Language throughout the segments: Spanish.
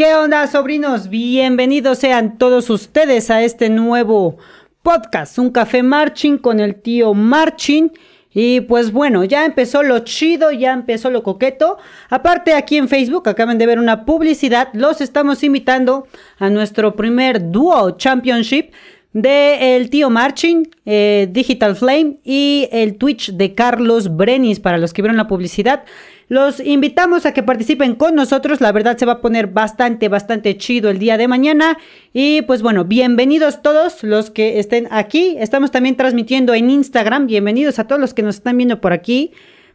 ¿Qué onda, sobrinos? Bienvenidos sean todos ustedes a este nuevo podcast, un café marching con el tío Marching. Y pues bueno, ya empezó lo chido, ya empezó lo coqueto. Aparte aquí en Facebook acaban de ver una publicidad, los estamos invitando a nuestro primer Duo Championship de el tío Marching, eh, Digital Flame y el Twitch de Carlos Brenis para los que vieron la publicidad. Los invitamos a que participen con nosotros. La verdad se va a poner bastante, bastante chido el día de mañana. Y pues bueno, bienvenidos todos los que estén aquí. Estamos también transmitiendo en Instagram. Bienvenidos a todos los que nos están viendo por aquí.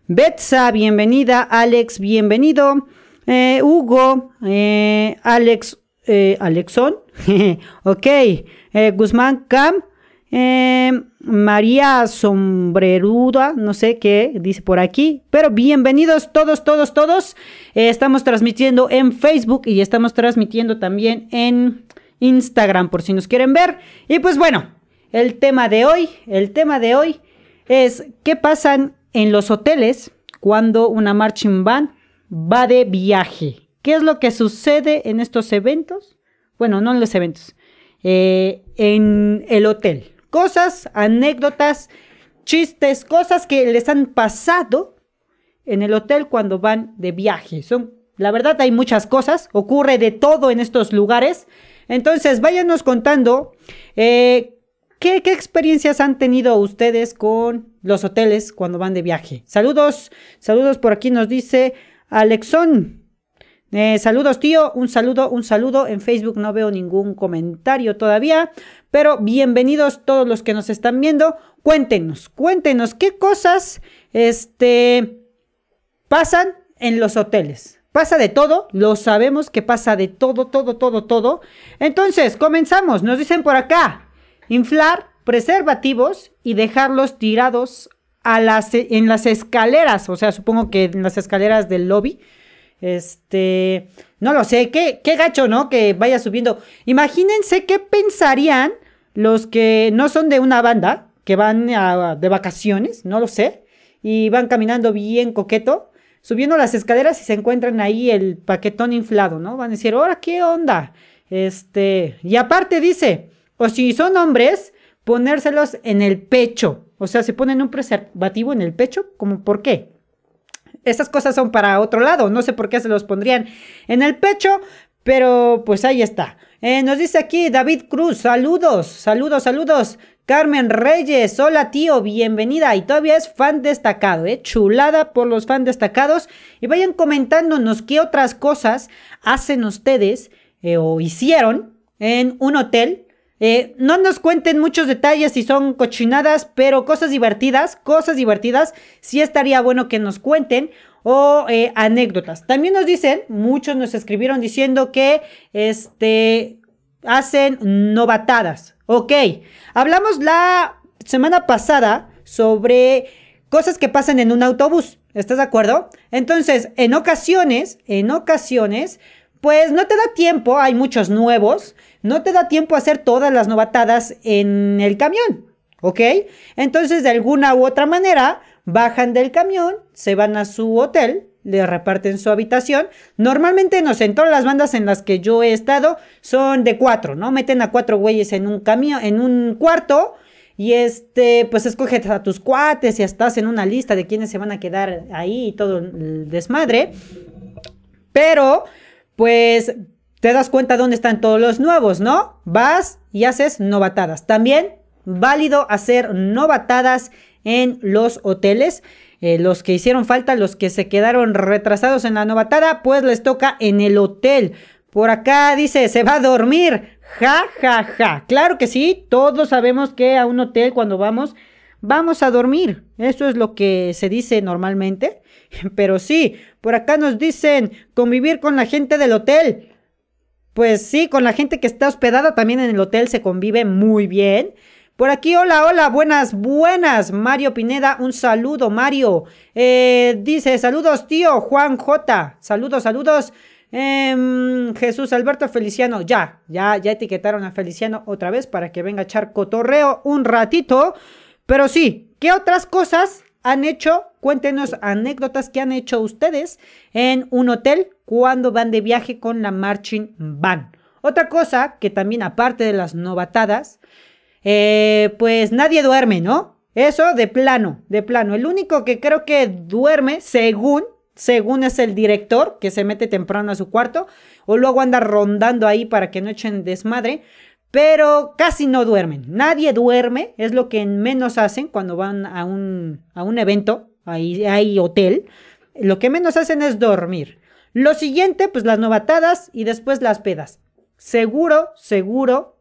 Betsa, bienvenida. Alex, bienvenido. Eh, Hugo, eh, Alex, eh, Alexon. ok. Guzmán Cam. María Sombreruda, no sé qué dice por aquí, pero bienvenidos todos, todos, todos. Eh, estamos transmitiendo en Facebook y estamos transmitiendo también en Instagram por si nos quieren ver. Y pues bueno, el tema de hoy, el tema de hoy es qué pasan en los hoteles cuando una marching band va de viaje. ¿Qué es lo que sucede en estos eventos? Bueno, no en los eventos, eh, en el hotel cosas, anécdotas, chistes, cosas que les han pasado en el hotel cuando van de viaje. Son, la verdad, hay muchas cosas, ocurre de todo en estos lugares. Entonces, váyanos contando eh, ¿qué, experiencias han tenido ustedes con los hoteles cuando van de viaje. Saludos, saludos por aquí nos dice Alexón. Eh, saludos, tío. Un saludo, un saludo. En Facebook no veo ningún comentario todavía. Pero bienvenidos todos los que nos están viendo. Cuéntenos, cuéntenos qué cosas este, pasan en los hoteles. Pasa de todo, lo sabemos que pasa de todo, todo, todo, todo. Entonces, comenzamos. Nos dicen por acá, inflar preservativos y dejarlos tirados las, en las escaleras, o sea, supongo que en las escaleras del lobby. Este, no lo sé, qué, qué gacho, ¿no? Que vaya subiendo. Imagínense qué pensarían los que no son de una banda, que van de vacaciones, no lo sé, y van caminando bien coqueto, subiendo las escaleras y se encuentran ahí el paquetón inflado, ¿no? Van a decir, ahora, ¿qué onda? Este, y aparte dice, o si son hombres, ponérselos en el pecho. O sea, se ponen un preservativo en el pecho, ¿como por qué? Esas cosas son para otro lado, no sé por qué se los pondrían en el pecho, pero pues ahí está. Eh, nos dice aquí David Cruz, saludos, saludos, saludos. Carmen Reyes, hola tío, bienvenida. Y todavía es fan destacado, ¿eh? Chulada por los fan destacados. Y vayan comentándonos qué otras cosas hacen ustedes eh, o hicieron en un hotel. Eh, no nos cuenten muchos detalles si son cochinadas, pero cosas divertidas, cosas divertidas, sí estaría bueno que nos cuenten o eh, anécdotas. También nos dicen, muchos nos escribieron diciendo que este, hacen novatadas. Ok, hablamos la semana pasada sobre cosas que pasan en un autobús. ¿Estás de acuerdo? Entonces, en ocasiones, en ocasiones, pues no te da tiempo, hay muchos nuevos, no te da tiempo a hacer todas las novatadas en el camión. ¿Ok? Entonces, de alguna u otra manera, bajan del camión, se van a su hotel, le reparten su habitación. Normalmente, no sé, en todas las bandas en las que yo he estado son de cuatro, ¿no? Meten a cuatro güeyes en un camión, en un cuarto. Y este, pues escoges a tus cuates y estás en una lista de quiénes se van a quedar ahí y todo el desmadre. Pero, pues, te das cuenta dónde están todos los nuevos, ¿no? Vas y haces novatadas. También válido hacer novatadas en los hoteles. Eh, los que hicieron falta, los que se quedaron retrasados en la novatada, pues les toca en el hotel. Por acá dice, se va a dormir. Ja, ja, ja. Claro que sí, todos sabemos que a un hotel cuando vamos, vamos a dormir. Eso es lo que se dice normalmente. Pero sí, por acá nos dicen convivir con la gente del hotel. Pues sí, con la gente que está hospedada también en el hotel se convive muy bien. Por aquí, hola, hola, buenas, buenas. Mario Pineda, un saludo, Mario. Eh, dice, saludos, tío Juan J. Saludos, saludos. Em, Jesús Alberto Feliciano, ya, ya, ya etiquetaron a Feliciano otra vez para que venga a echar cotorreo un ratito. Pero sí, ¿qué otras cosas han hecho? Cuéntenos anécdotas que han hecho ustedes en un hotel cuando van de viaje con la Marching Band. Otra cosa que también aparte de las novatadas, eh, pues nadie duerme, ¿no? Eso de plano, de plano. El único que creo que duerme, según, según es el director, que se mete temprano a su cuarto, o luego anda rondando ahí para que no echen desmadre pero casi no duermen. Nadie duerme, es lo que menos hacen cuando van a un, a un evento, ahí hay hotel. Lo que menos hacen es dormir. Lo siguiente, pues las novatadas y después las pedas. Seguro, seguro,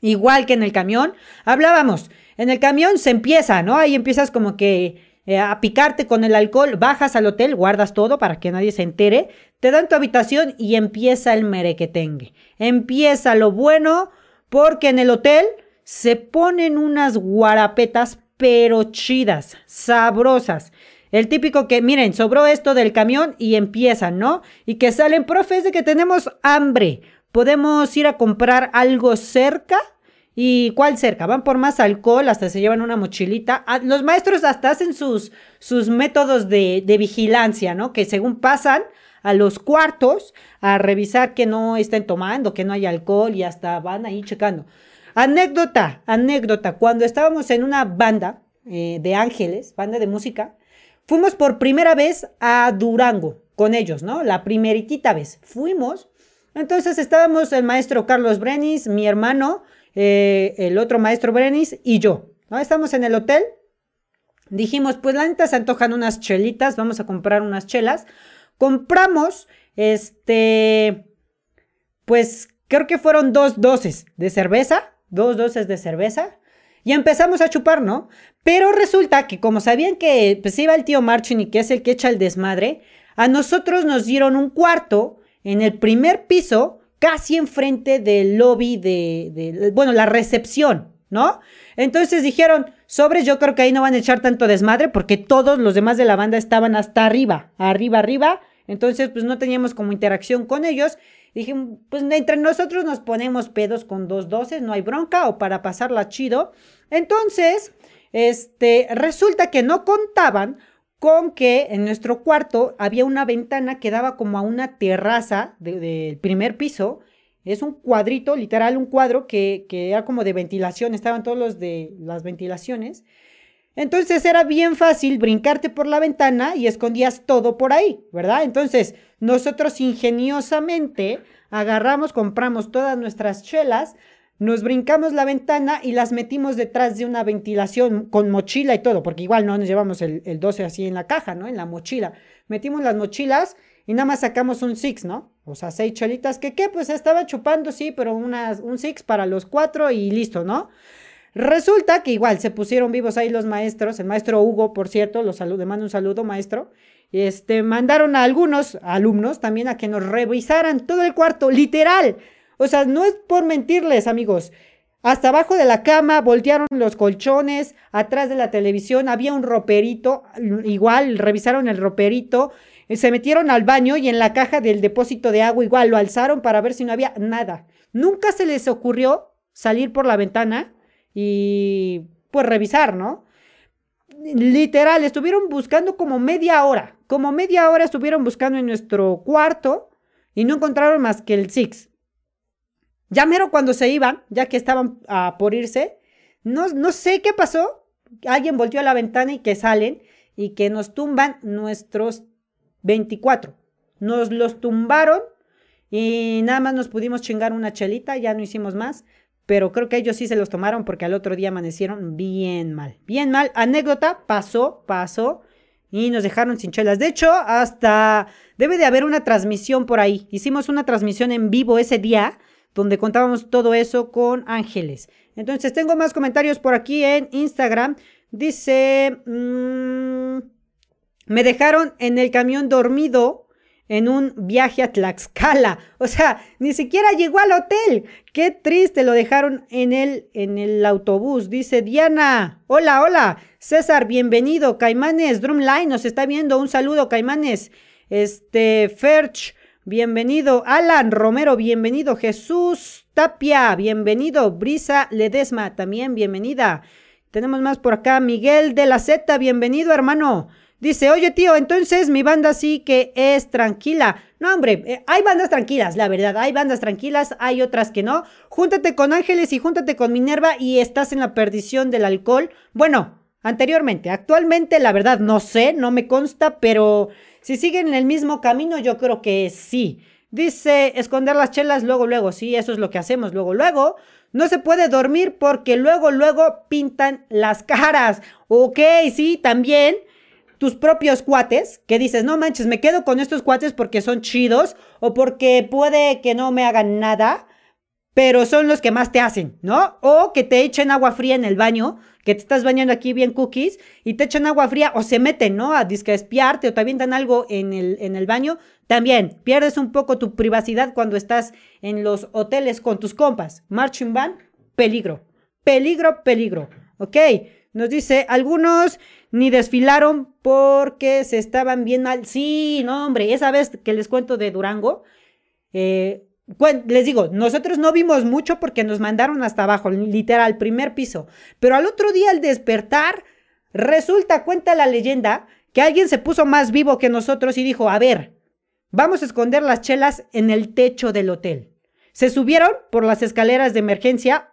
igual que en el camión. Hablábamos, en el camión se empieza, ¿no? Ahí empiezas como que eh, a picarte con el alcohol, bajas al hotel, guardas todo para que nadie se entere, te dan tu habitación y empieza el merequetengue. Empieza lo bueno, porque en el hotel se ponen unas guarapetas pero chidas, sabrosas. El típico que, miren, sobró esto del camión y empiezan, ¿no? Y que salen, profes, de que tenemos hambre. Podemos ir a comprar algo cerca. ¿Y cuál cerca? Van por más alcohol, hasta se llevan una mochilita. Ah, los maestros hasta hacen sus, sus métodos de, de vigilancia, ¿no? Que según pasan, a los cuartos a revisar que no estén tomando, que no hay alcohol y hasta van ahí checando. Anécdota, anécdota, cuando estábamos en una banda eh, de ángeles, banda de música, fuimos por primera vez a Durango con ellos, ¿no? La primeritita vez. Fuimos, entonces estábamos el maestro Carlos Brenis, mi hermano, eh, el otro maestro Brenis y yo, ¿no? Estamos en el hotel. Dijimos, pues la neta se antojan unas chelitas, vamos a comprar unas chelas. Compramos, este, pues creo que fueron dos doces de cerveza, dos doces de cerveza, y empezamos a chupar, ¿no? Pero resulta que como sabían que pues iba el tío Marchin y que es el que echa el desmadre, a nosotros nos dieron un cuarto en el primer piso, casi enfrente del lobby de, bueno, la recepción, ¿no? Entonces dijeron, sobres, yo creo que ahí no van a echar tanto desmadre porque todos los demás de la banda estaban hasta arriba, arriba, arriba, entonces, pues no teníamos como interacción con ellos. Dije, pues entre nosotros nos ponemos pedos con dos doces, no hay bronca o para pasarla chido. Entonces, este, resulta que no contaban con que en nuestro cuarto había una ventana que daba como a una terraza del primer piso. Es un cuadrito, literal, un cuadro que, que era como de ventilación, estaban todos los de las ventilaciones. Entonces era bien fácil brincarte por la ventana y escondías todo por ahí, ¿verdad? Entonces nosotros ingeniosamente agarramos, compramos todas nuestras chelas, nos brincamos la ventana y las metimos detrás de una ventilación con mochila y todo, porque igual no nos llevamos el, 12 así en la caja, ¿no? En la mochila. Metimos las mochilas y nada más sacamos un six, ¿no? O sea, seis chelitas que, ¿qué? Pues estaba chupando, sí, pero unas, un six para los cuatro y listo, ¿no? Resulta que igual se pusieron vivos ahí los maestros, el maestro Hugo, por cierto, los saludo, mando un saludo, maestro. Este, mandaron a algunos alumnos también a que nos revisaran todo el cuarto, literal. O sea, no es por mentirles, amigos. Hasta abajo de la cama voltearon los colchones, atrás de la televisión había un roperito, igual revisaron el roperito, eh, se metieron al baño y en la caja del depósito de agua igual lo alzaron para ver si no había nada. Nunca se les ocurrió salir por la ventana y pues revisar, ¿no? Literal, estuvieron buscando como media hora, como media hora estuvieron buscando en nuestro cuarto y no encontraron más que el Six. Ya mero cuando se iban, ya que estaban a por irse, no, no sé qué pasó, alguien volteó a la ventana y que salen y que nos tumban nuestros 24. Nos los tumbaron y nada más nos pudimos chingar una chelita, ya no hicimos más pero creo que ellos sí se los tomaron porque al otro día amanecieron bien mal. Bien mal. Anécdota, pasó, pasó y nos dejaron sin chelas. De hecho, hasta debe de haber una transmisión por ahí. Hicimos una transmisión en vivo ese día donde contábamos todo eso con Ángeles. Entonces, tengo más comentarios por aquí en Instagram. Dice, mm, me dejaron en el camión dormido en un viaje a Tlaxcala. O sea, ni siquiera llegó al hotel. Qué triste, lo dejaron en el, en el autobús. Dice Diana, hola, hola. César, bienvenido. Caimanes, Drumline nos está viendo. Un saludo, Caimanes. Este, Ferch, bienvenido. Alan Romero, bienvenido. Jesús Tapia, bienvenido. Brisa Ledesma, también bienvenida. Tenemos más por acá. Miguel de la Z, bienvenido, hermano. Dice, oye tío, entonces mi banda sí que es tranquila. No, hombre, eh, hay bandas tranquilas, la verdad, hay bandas tranquilas, hay otras que no. Júntate con Ángeles y júntate con Minerva y estás en la perdición del alcohol. Bueno, anteriormente, actualmente la verdad no sé, no me consta, pero si siguen en el mismo camino yo creo que sí. Dice, esconder las chelas luego, luego, sí, eso es lo que hacemos luego, luego. No se puede dormir porque luego, luego pintan las caras. Ok, sí, también tus propios cuates, que dices, no manches, me quedo con estos cuates porque son chidos o porque puede que no me hagan nada, pero son los que más te hacen, ¿no? O que te echen agua fría en el baño, que te estás bañando aquí bien cookies y te echan agua fría o se meten, ¿no? A disque espiarte o te avientan algo en el, en el baño. También pierdes un poco tu privacidad cuando estás en los hoteles con tus compas. Marching band, peligro. Peligro, peligro. ¿Ok? Nos dice, algunos ni desfilaron porque se estaban bien mal. Sí, no, hombre, esa vez que les cuento de Durango, eh, les digo, nosotros no vimos mucho porque nos mandaron hasta abajo, literal, primer piso. Pero al otro día, al despertar, resulta, cuenta la leyenda, que alguien se puso más vivo que nosotros y dijo, a ver, vamos a esconder las chelas en el techo del hotel. Se subieron por las escaleras de emergencia,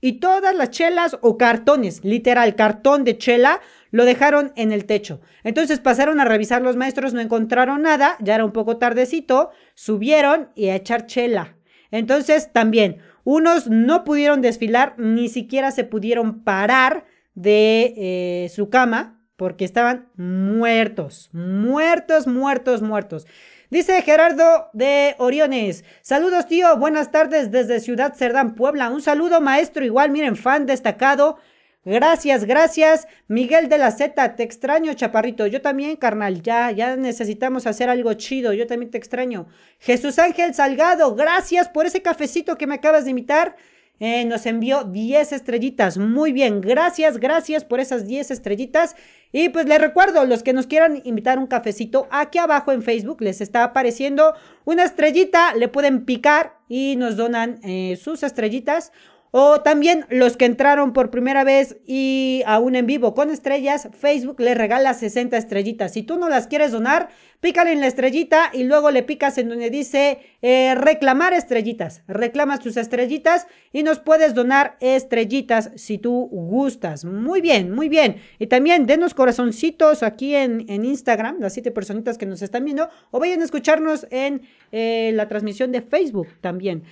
y todas las chelas o cartones, literal, cartón de chela, lo dejaron en el techo. Entonces pasaron a revisar los maestros, no encontraron nada, ya era un poco tardecito, subieron y a echar chela. Entonces también, unos no pudieron desfilar, ni siquiera se pudieron parar de eh, su cama porque estaban muertos, muertos, muertos, muertos. Dice Gerardo de Oriones. Saludos, tío. Buenas tardes desde Ciudad Cerdán, Puebla. Un saludo, maestro. Igual, miren, fan destacado. Gracias, gracias. Miguel de la Z, te extraño, chaparrito. Yo también, carnal. Ya, ya necesitamos hacer algo chido. Yo también te extraño. Jesús Ángel Salgado, gracias por ese cafecito que me acabas de invitar. Eh, nos envió 10 estrellitas. Muy bien, gracias, gracias por esas 10 estrellitas. Y pues les recuerdo, los que nos quieran invitar un cafecito, aquí abajo en Facebook les está apareciendo una estrellita, le pueden picar y nos donan eh, sus estrellitas. O también los que entraron por primera vez y aún en vivo con estrellas, Facebook les regala 60 estrellitas. Si tú no las quieres donar, pícale en la estrellita y luego le picas en donde dice eh, reclamar estrellitas. Reclamas tus estrellitas y nos puedes donar estrellitas si tú gustas. Muy bien, muy bien. Y también denos corazoncitos aquí en, en Instagram, las siete personitas que nos están viendo, o vayan a escucharnos en eh, la transmisión de Facebook también.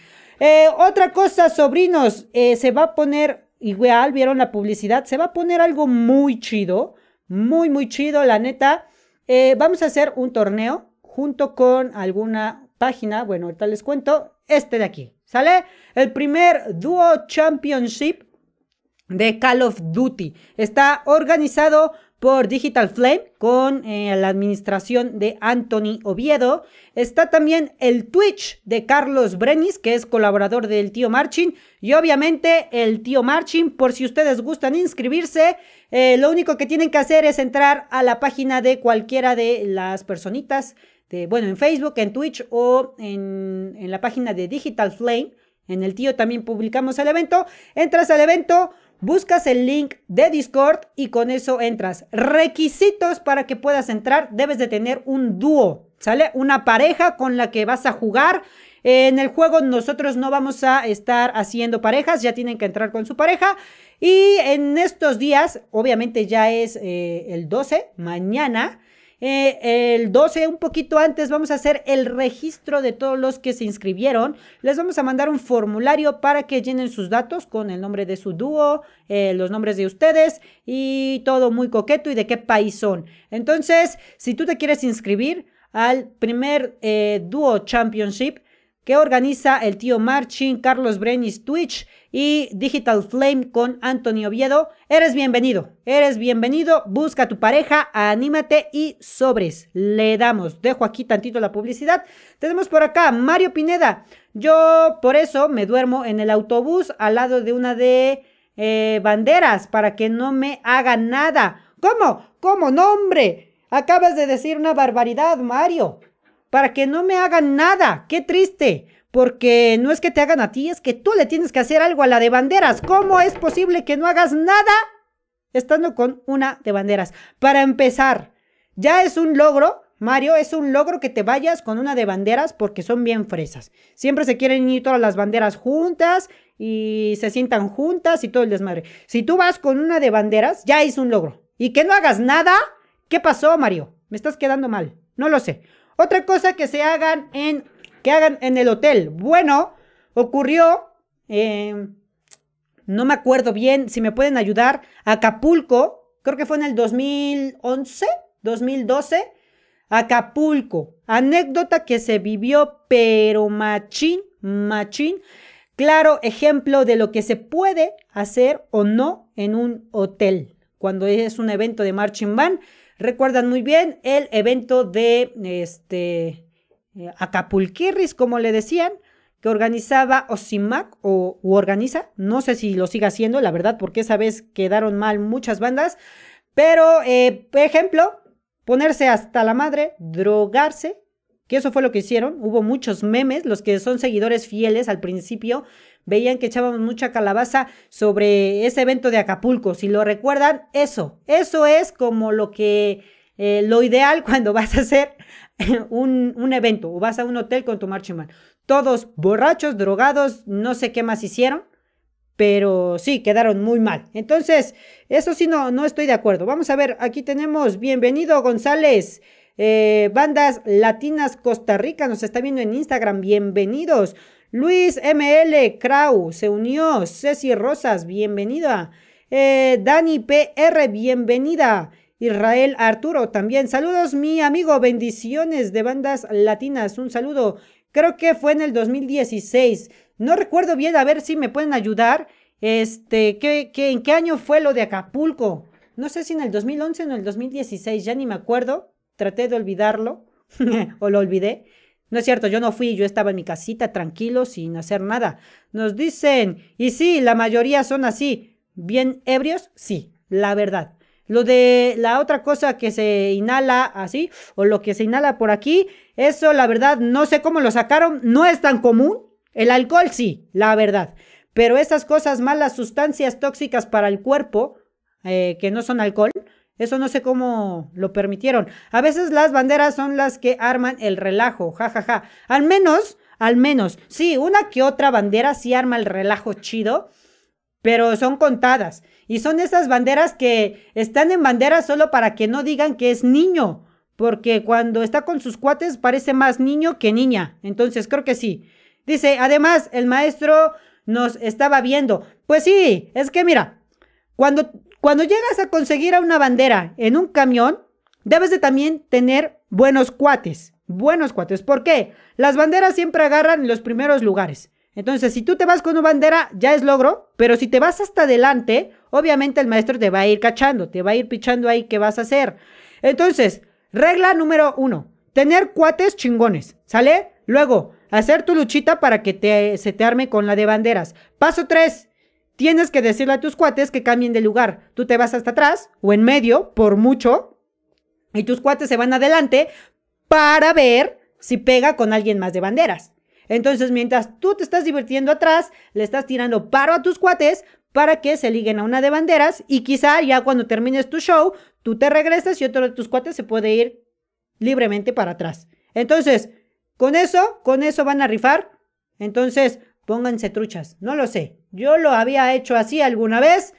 Eh, otra cosa, sobrinos, eh, se va a poner, igual vieron la publicidad, se va a poner algo muy chido, muy, muy chido, la neta. Eh, vamos a hacer un torneo junto con alguna página, bueno, ahorita les cuento, este de aquí, ¿sale? El primer Duo Championship de Call of Duty. Está organizado por Digital Flame con eh, la administración de Anthony Oviedo. Está también el Twitch de Carlos Brenis, que es colaborador del tío Marchin. Y obviamente el tío Marchin, por si ustedes gustan inscribirse, eh, lo único que tienen que hacer es entrar a la página de cualquiera de las personitas, de, bueno, en Facebook, en Twitch o en, en la página de Digital Flame. En el tío también publicamos el evento. Entras al evento buscas el link de Discord y con eso entras. Requisitos para que puedas entrar, debes de tener un dúo, ¿sale? Una pareja con la que vas a jugar. En el juego nosotros no vamos a estar haciendo parejas, ya tienen que entrar con su pareja. Y en estos días, obviamente ya es eh, el 12, mañana. Eh, el 12, un poquito antes, vamos a hacer el registro de todos los que se inscribieron. Les vamos a mandar un formulario para que llenen sus datos con el nombre de su dúo, eh, los nombres de ustedes y todo muy coqueto y de qué país son. Entonces, si tú te quieres inscribir al primer eh, dúo championship, que organiza el tío Marchin, Carlos Brenis Twitch y Digital Flame con Antonio Oviedo. Eres bienvenido, eres bienvenido. Busca tu pareja, anímate y sobres. Le damos. Dejo aquí tantito la publicidad. Tenemos por acá Mario Pineda. Yo por eso me duermo en el autobús al lado de una de eh, banderas para que no me haga nada. ¿Cómo? ¿Cómo? No, hombre. Acabas de decir una barbaridad, Mario para que no me hagan nada. Qué triste. Porque no es que te hagan a ti, es que tú le tienes que hacer algo a la de banderas. ¿Cómo es posible que no hagas nada estando con una de banderas? Para empezar, ya es un logro Mario, es un logro que te vayas con una de banderas porque son bien fresas. Siempre se quieren ir todas las banderas juntas y se sientan juntas y todo el desmadre. Si tú vas con una de banderas, ya es un logro. Y que no hagas nada, ¿qué pasó, Mario? Me estás quedando mal. No lo sé. Otra cosa que se hagan en, que hagan en el hotel. Bueno, ocurrió, eh, no me acuerdo bien, si me pueden ayudar, Acapulco, creo que fue en el 2011, 2012 Acapulco, anécdota que se vivió, pero machín, machín. Claro ejemplo de lo que se puede hacer o no en un hotel cuando es un evento de marching band. Recuerdan muy bien el evento de este eh, Acapulquirris, como le decían, que organizaba Osimac o organiza, no sé si lo siga haciendo, la verdad, porque esa vez quedaron mal muchas bandas, pero, eh, por ejemplo, ponerse hasta la madre, drogarse, que eso fue lo que hicieron. Hubo muchos memes, los que son seguidores fieles al principio veían que echábamos mucha calabaza sobre ese evento de Acapulco. Si lo recuerdan, eso, eso es como lo que, eh, lo ideal cuando vas a hacer un, un, evento o vas a un hotel con tu marching Todos borrachos, drogados, no sé qué más hicieron pero sí, quedaron muy mal. Entonces, eso sí, no, no estoy de acuerdo. Vamos a ver, aquí tenemos, bienvenido González, eh, bandas latinas Costa Rica, nos está viendo en Instagram, bienvenidos. Luis ML Krau se unió, Ceci Rosas, bienvenida. Eh, Dani PR, bienvenida. Israel Arturo también. Saludos, mi amigo. Bendiciones de bandas latinas. Un saludo. Creo que fue en el 2016. No recuerdo bien, a ver si me pueden ayudar. Este, ¿qué, en qué año fue lo de Acapulco? No sé si en el 2011 o en el 2016, ya ni me acuerdo. Traté de olvidarlo o lo olvidé. No es cierto, yo no fui, yo estaba en mi casita tranquilo sin hacer nada. Nos dicen, y sí, la mayoría son así. ¿Bien ebrios? Sí, la verdad. Lo de la otra cosa que se inhala así, o lo que se inhala por aquí, eso la verdad no sé cómo lo sacaron, no es tan común. El alcohol sí, la verdad. Pero esas cosas malas, sustancias tóxicas para el cuerpo, eh, que no son alcohol, eso no sé cómo lo permitieron. A veces las banderas son las que arman el relajo, jajaja. Ja, ja. Al menos, al menos, sí, una que otra bandera sí arma el relajo chido, pero son contadas. Y son esas banderas que están en bandera solo para que no digan que es niño, porque cuando está con sus cuates parece más niño que niña. Entonces creo que sí. Dice, además, el maestro nos estaba viendo. Pues sí, es que mira, cuando, cuando llegas a conseguir a una bandera en un camión, debes de también tener buenos cuates. Buenos cuates. ¿Por qué? Las banderas siempre agarran los primeros lugares. Entonces, si tú te vas con una bandera, ya es logro, pero si te vas hasta adelante, obviamente el maestro te va a ir cachando, te va a ir pichando ahí qué vas a hacer. Entonces, regla número uno, tener cuates chingones, ¿sale? Luego, hacer tu luchita para que te, se te arme con la de banderas. Paso 3. Tienes que decirle a tus cuates que cambien de lugar. Tú te vas hasta atrás o en medio, por mucho, y tus cuates se van adelante para ver si pega con alguien más de banderas. Entonces, mientras tú te estás divirtiendo atrás, le estás tirando paro a tus cuates para que se liguen a una de banderas y quizá ya cuando termines tu show, tú te regresas y otro de tus cuates se puede ir libremente para atrás. Entonces, con eso, con eso van a rifar. Entonces, pónganse truchas. No lo sé. Yo lo había hecho así alguna vez.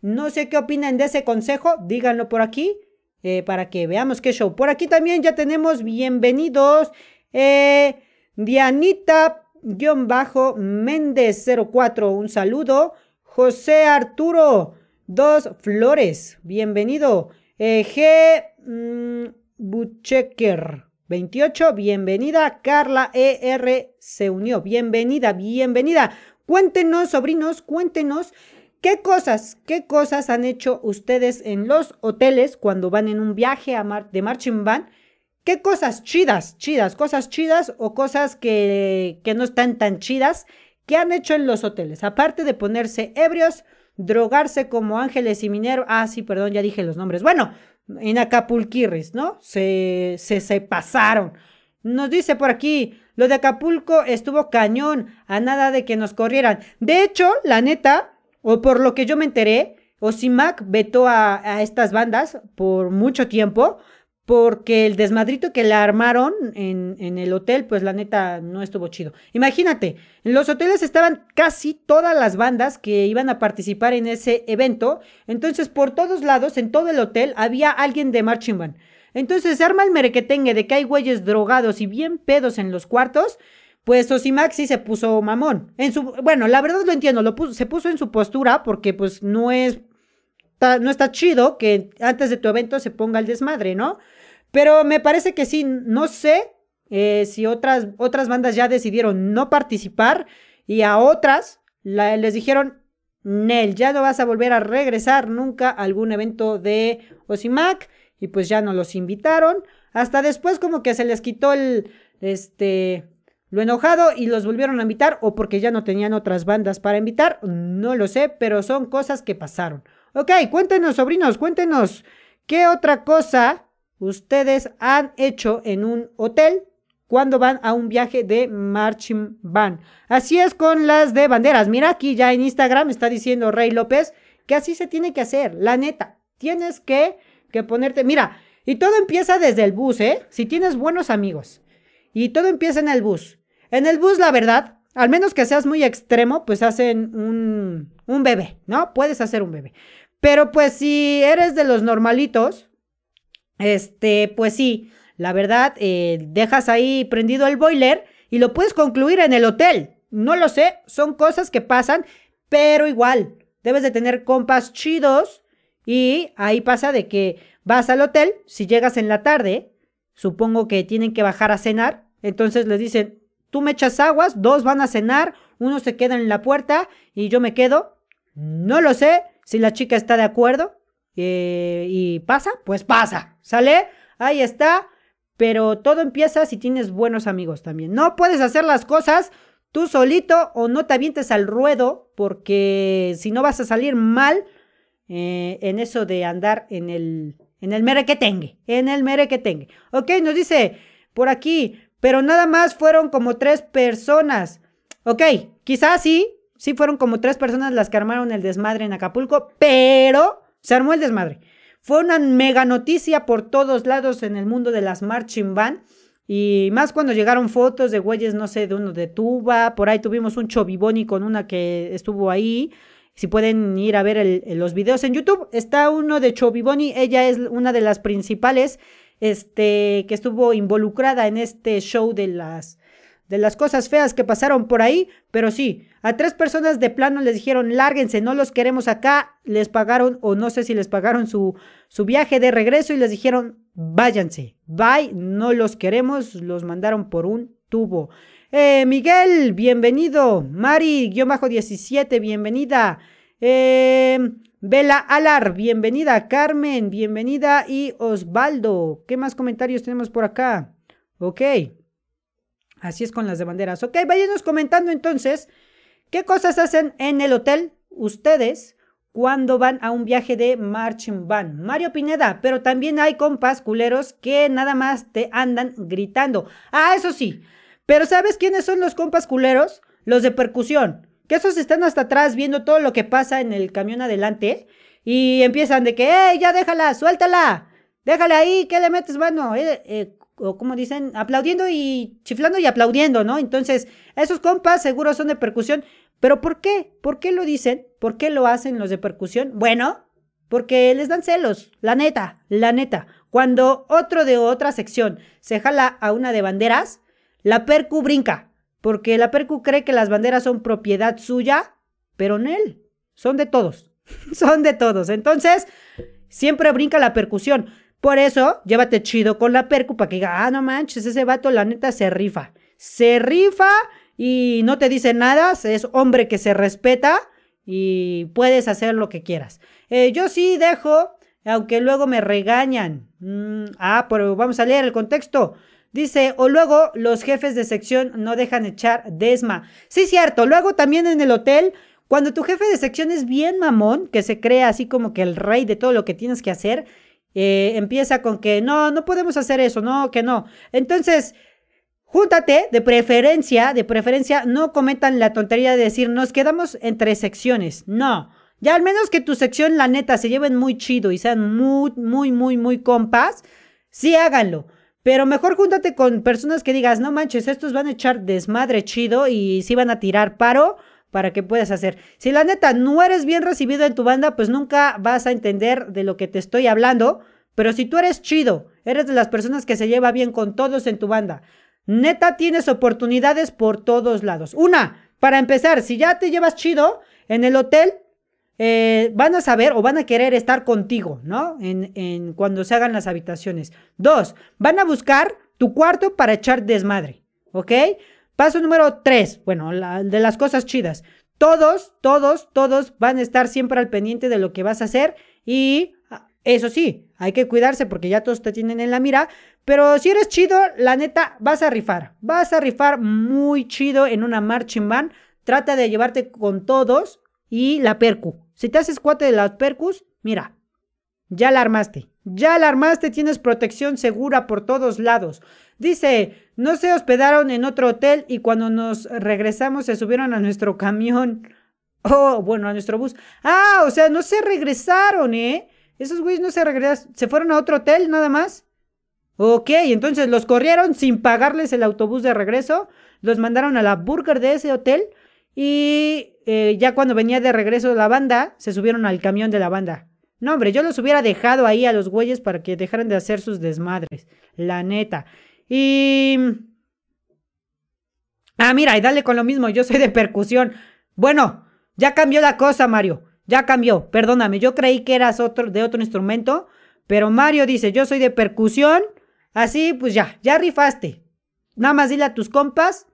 No sé qué opinan de ese consejo. Díganlo por aquí. Eh, para que veamos qué show. Por aquí también ya tenemos bienvenidos. Eh, Dianita-Méndez 04. Un saludo. José Arturo. Dos flores. Bienvenido. Eh, G. Mm, Buchecker. 28, bienvenida. Carla ER se unió. Bienvenida, bienvenida. Cuéntenos, sobrinos, cuéntenos qué cosas, qué cosas han hecho ustedes en los hoteles cuando van en un viaje a de marching band. ¿Qué cosas chidas, chidas, cosas chidas o cosas que, que no están tan chidas que han hecho en los hoteles? Aparte de ponerse ebrios, drogarse como ángeles y mineros. Ah, sí, perdón, ya dije los nombres. Bueno, en Acapulquirris, ¿no? Se, se, se pasaron. Nos dice por aquí, Lo de Acapulco estuvo cañón, a nada de que nos corrieran. De hecho, la neta, o por lo que yo me enteré, Osimac vetó a, a estas bandas por mucho tiempo porque el desmadrito que le armaron en, el hotel, pues la neta no estuvo chido. Imagínate, en los hoteles estaban casi todas las bandas que iban a participar en ese evento, entonces por todos lados, en todo el hotel, había alguien de Marching Band. Entonces se arma el merequetengue de que hay güeyes drogados y bien pedos en los cuartos, pues Osimac sí se puso mamón. En su, bueno, la verdad lo entiendo, lo puso, se puso en su postura porque pues no es, no está chido que antes de tu evento se ponga el desmadre, ¿no? Pero me parece que sí, no sé eh, si otras, otras bandas ya decidieron no participar y a otras les dijeron, Nel, ya no vas a volver a regresar nunca a algún evento de Osimac y pues ya no los invitaron. Hasta después como que se les quitó el, este, lo enojado y los volvieron a invitar o porque ya no tenían otras bandas para invitar, no lo sé, pero son cosas que pasaron. Ok, cuéntenos, sobrinos, cuéntenos, ¿qué otra cosa ustedes han hecho en un hotel cuando van a un viaje de marching band. Así es con las de banderas. Mira aquí ya en Instagram está diciendo Rey López que así se tiene que hacer, la neta. Tienes que, que ponerte, mira, y todo empieza desde el bus, ¿eh? Si tienes buenos amigos. Y todo empieza en el bus. En el bus, la verdad, al menos que seas muy extremo, pues hacen un, un bebé, ¿no? Puedes hacer un bebé. Pero pues si eres de los normalitos, este, pues sí, la verdad, eh, dejas ahí prendido el boiler y lo puedes concluir en el hotel. No lo sé, son cosas que pasan, pero igual, debes de tener compas chidos y ahí pasa de que vas al hotel, si llegas en la tarde, supongo que tienen que bajar a cenar, entonces les dicen, tú me echas aguas, dos van a cenar, uno se queda en la puerta y yo me quedo. No lo sé si la chica está de acuerdo, eh, y pasa, pues pasa, ¿sale? Ahí está, pero todo empieza si tienes buenos amigos también. No puedes hacer las cosas tú solito o no te avientes al ruedo porque si no vas a salir mal eh, en eso de andar en el, en el merequetengue, en el merequetengue. Ok, nos dice por aquí, pero nada más fueron como tres personas. Ok, quizás sí, sí fueron como tres personas las que armaron el desmadre en Acapulco, pero se armó el desmadre. Fue una mega noticia por todos lados en el mundo de las marching band. Y más cuando llegaron fotos de güeyes, no sé, de uno de tuba. Por ahí tuvimos un choviboni con una que estuvo ahí. Si pueden ir a ver los videos en YouTube, está uno de Choviboni. Ella es una de las principales este, que estuvo involucrada en este show de las de las cosas feas que pasaron por ahí, pero sí, a tres personas de plano les dijeron, lárguense, no los queremos acá, les pagaron o no sé si les pagaron su, su viaje de regreso y les dijeron, váyanse, bye, no los queremos, los mandaron por un tubo. Eh, Miguel, bienvenido. Mari-17, bienvenida. Eh, Bela Alar, bienvenida. Carmen, bienvenida. Y Osvaldo, ¿qué más comentarios tenemos por acá? Ok. Así es con las de banderas. Ok, váyanos comentando entonces qué cosas hacen en el hotel ustedes cuando van a un viaje de marching band. Mario Pineda, pero también hay compas culeros que nada más te andan gritando. Ah, eso sí. Pero ¿sabes quiénes son los compas culeros? Los de percusión. Que esos están hasta atrás viendo todo lo que pasa en el camión adelante y empiezan de que, ¡eh, ya déjala, suéltala! Déjale ahí, ¿qué le metes mano? Eh, eh, o como dicen, aplaudiendo y chiflando y aplaudiendo, ¿no? Entonces, esos compas seguro son de percusión. ¿Pero por qué? ¿Por qué lo dicen? ¿Por qué lo hacen los de percusión? Bueno, porque les dan celos, la neta, la neta. Cuando otro de otra sección se jala a una de banderas, la percu brinca, porque la percu cree que las banderas son propiedad suya, pero en él, son de todos, son de todos. Entonces, siempre brinca la percusión. Por eso, llévate chido con la percu para que diga, ah, no manches, ese vato la neta se rifa. Se rifa y no te dice nada, es hombre que se respeta y puedes hacer lo que quieras. Eh, yo sí dejo, aunque luego me regañan. Mm, ah, pero vamos a leer el contexto. Dice, o luego los jefes de sección no dejan echar desma. Sí, cierto. Luego también en el hotel, cuando tu jefe de sección es bien mamón, que se cree así como que el rey de todo lo que tienes que hacer, eh, empieza con que no, no podemos hacer eso, no, que no. Entonces, Júntate, de preferencia, de preferencia, no cometan la tontería de decir, nos quedamos entre secciones. No. Ya al menos que tu sección, la neta, se lleven muy chido y sean muy, muy, muy, muy compas, sí háganlo. Pero mejor júntate con personas que digas, no manches, estos van a echar desmadre chido y sí van a tirar paro para que puedas hacer. Si la neta no eres bien recibido en tu banda, pues nunca vas a entender de lo que te estoy hablando. Pero si tú eres chido, eres de las personas que se lleva bien con todos en tu banda, neta tienes oportunidades por todos lados. Una, para empezar, si ya te llevas chido en el hotel, eh, van a saber o van a querer estar contigo, ¿no? En, en, cuando se hagan las habitaciones. Dos, van a buscar tu cuarto para echar desmadre, ¿ok? Paso número tres, bueno, de las cosas chidas. Todos, todos, todos van a estar siempre al pendiente de lo que vas a hacer y ah, eso sí, hay que cuidarse porque ya todos te tienen en la mira, pero si eres chido, la neta, vas a rifar. Vas a rifar muy chido en una marching band. Trata de llevarte con todos y la percu. Si te haces cuate de las percus, mira, ya la armaste. Ya la armaste, tienes protección segura por todos lados. Dice, no se hospedaron en otro hotel y cuando nos regresamos se subieron a nuestro camión. Oh, bueno, a nuestro bus. Ah, o sea, no se regresaron, ¿eh? Esos güeyes no se regresaron. ¿Se fueron a otro hotel nada más? Ok, entonces los corrieron sin pagarles el autobús de regreso. Los mandaron a la burger de ese hotel y eh, ya cuando venía de regreso la banda, se subieron al camión de la banda. No, hombre, yo los hubiera dejado ahí a los güeyes para que dejaran de hacer sus desmadres. La neta. Y... Ah, mira, y dale con lo mismo, yo soy de percusión. Bueno, ya cambió la cosa, Mario. Ya cambió. Perdóname, yo creí que eras de otro instrumento. Pero Mario dice, yo soy de percusión. Así, pues ya, ya rifaste. Nada más dile a tus compas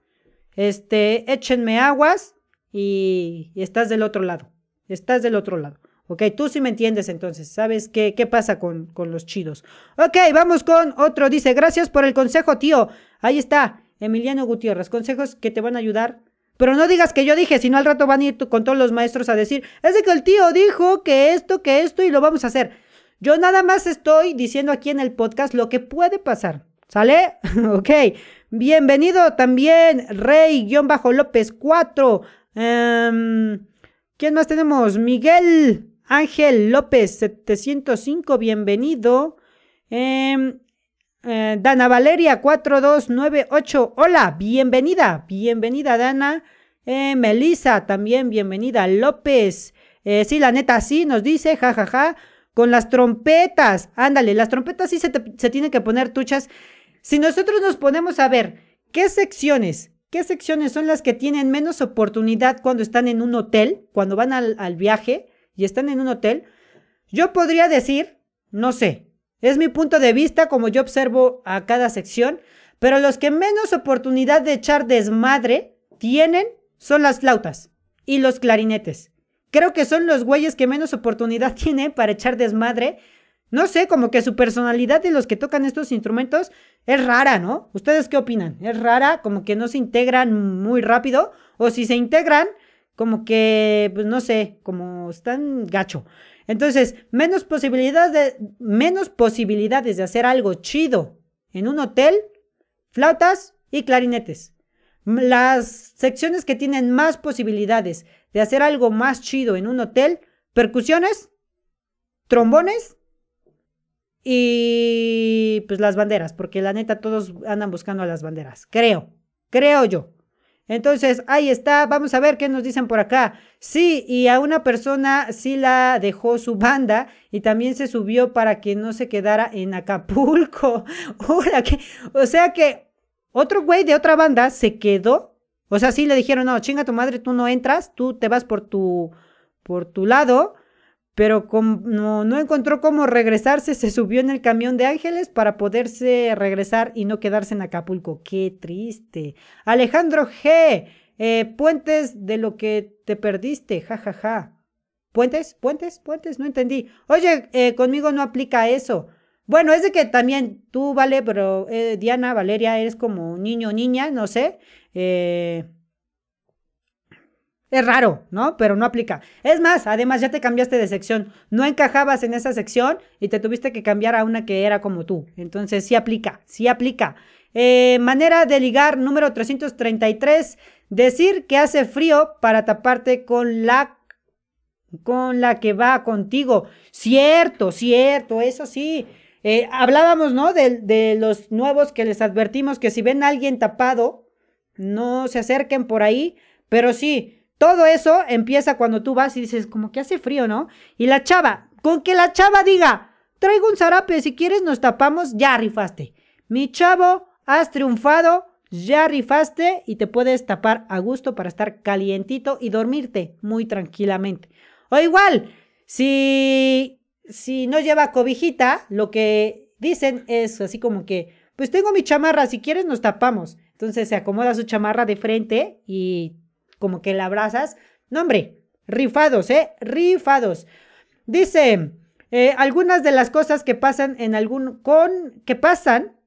este, échenme aguas y, estás del otro lado. Estás del otro lado. Ok, tú sí me entiendes entonces, ¿sabes qué, qué pasa con, con los chidos? Ok, vamos con otro. Dice, gracias por el consejo, tío. Ahí está, Emiliano Gutiérrez. Consejos que te van a ayudar. Pero no digas que yo dije, sino al rato van a ir con todos los maestros a decir, es de que el tío dijo que esto, que esto y lo vamos a hacer. Yo nada más estoy diciendo aquí en el podcast lo que puede pasar. ¿Sale? ok. Bienvenido también, Rey-López 4. Em, ¿Quién más tenemos? Miguel Ángel López 705, bienvenido. Em, eh, Dana Valeria 4298, hola, bienvenida, bienvenida Dana. Eh, Melissa también, bienvenida. López, eh, sí, la neta, sí, nos dice, jajaja. Ja, ja. Con las trompetas, ándale, las trompetas sí se, se tienen que poner tuchas. Si nosotros nos ponemos a ver qué secciones, qué secciones son las que tienen menos oportunidad cuando están en un hotel, cuando van al, viaje y están en un hotel, yo podría decir, no sé, es mi punto de vista como yo observo a cada sección, pero los que menos oportunidad de echar desmadre tienen son las flautas y los clarinetes. Creo que son los güeyes que menos oportunidad tienen para echar desmadre no sé, como que su personalidad de los que tocan estos instrumentos es rara, ¿no? ¿Ustedes qué opinan? ¿Es rara? Como que no se integran muy rápido. O si se integran, como que, pues no sé, como están gacho. Entonces, menos posibilidades de, menos posibilidades de hacer algo chido en un hotel, flautas y clarinetes. Las secciones que tienen más posibilidades de hacer algo más chido en un hotel, percusiones, trombones y pues las banderas, porque la neta todos andan buscando a las banderas, creo, creo yo. Entonces, ahí está, vamos a ver qué nos dicen por acá. Sí, y a una persona sí la dejó su banda y también se subió para que no se quedara en Acapulco. O sea que otro güey de otra banda se quedó. O sea, sí le dijeron, no, chinga tu madre, tú no entras, tú te vas por tu, por tu lado pero como no, encontró cómo regresarse, se subió en el camión de Ángeles para poderse regresar y no quedarse en Acapulco. Qué triste. Alejandro G. Eh, puentes de lo que te perdiste, jajaja. Ja, ja. ¿Puentes? ¿Puentes? ¿Puentes? No entendí. Oye, eh, conmigo no aplica eso. Bueno, es de que también tú, vale, pero eh, Diana, Valeria, eres como niño niña, no sé. Eh, es raro, ¿no? Pero no aplica. Es más, además ya te cambiaste de sección. No encajabas en esa sección y te tuviste que cambiar a una que era como tú. Entonces sí aplica, sí aplica. Eh, manera de ligar número 333. Decir que hace frío para taparte con la con la que va contigo. Cierto, cierto, eso sí. Eh, hablábamos, ¿no? De, de, los nuevos que les advertimos que si ven a alguien tapado, no se acerquen por ahí. Pero sí, todo eso empieza cuando tú vas y dices, como que hace frío, ¿no? Y la chava, con que la chava diga, traigo un zarape, si quieres nos tapamos, ya rifaste. Mi chavo, has triunfado, ya rifaste y te puedes tapar a gusto para estar calientito y dormirte muy tranquilamente. O igual, si, si no lleva cobijita, lo que dicen es así como que, pues tengo mi chamarra, si quieres nos tapamos. Entonces se acomoda su chamarra de frente y como que la abrazas. No, hombre, rifados, ¿eh? Rifados. Dice, eh, algunas de las cosas que pasan en algún, con, que pasan,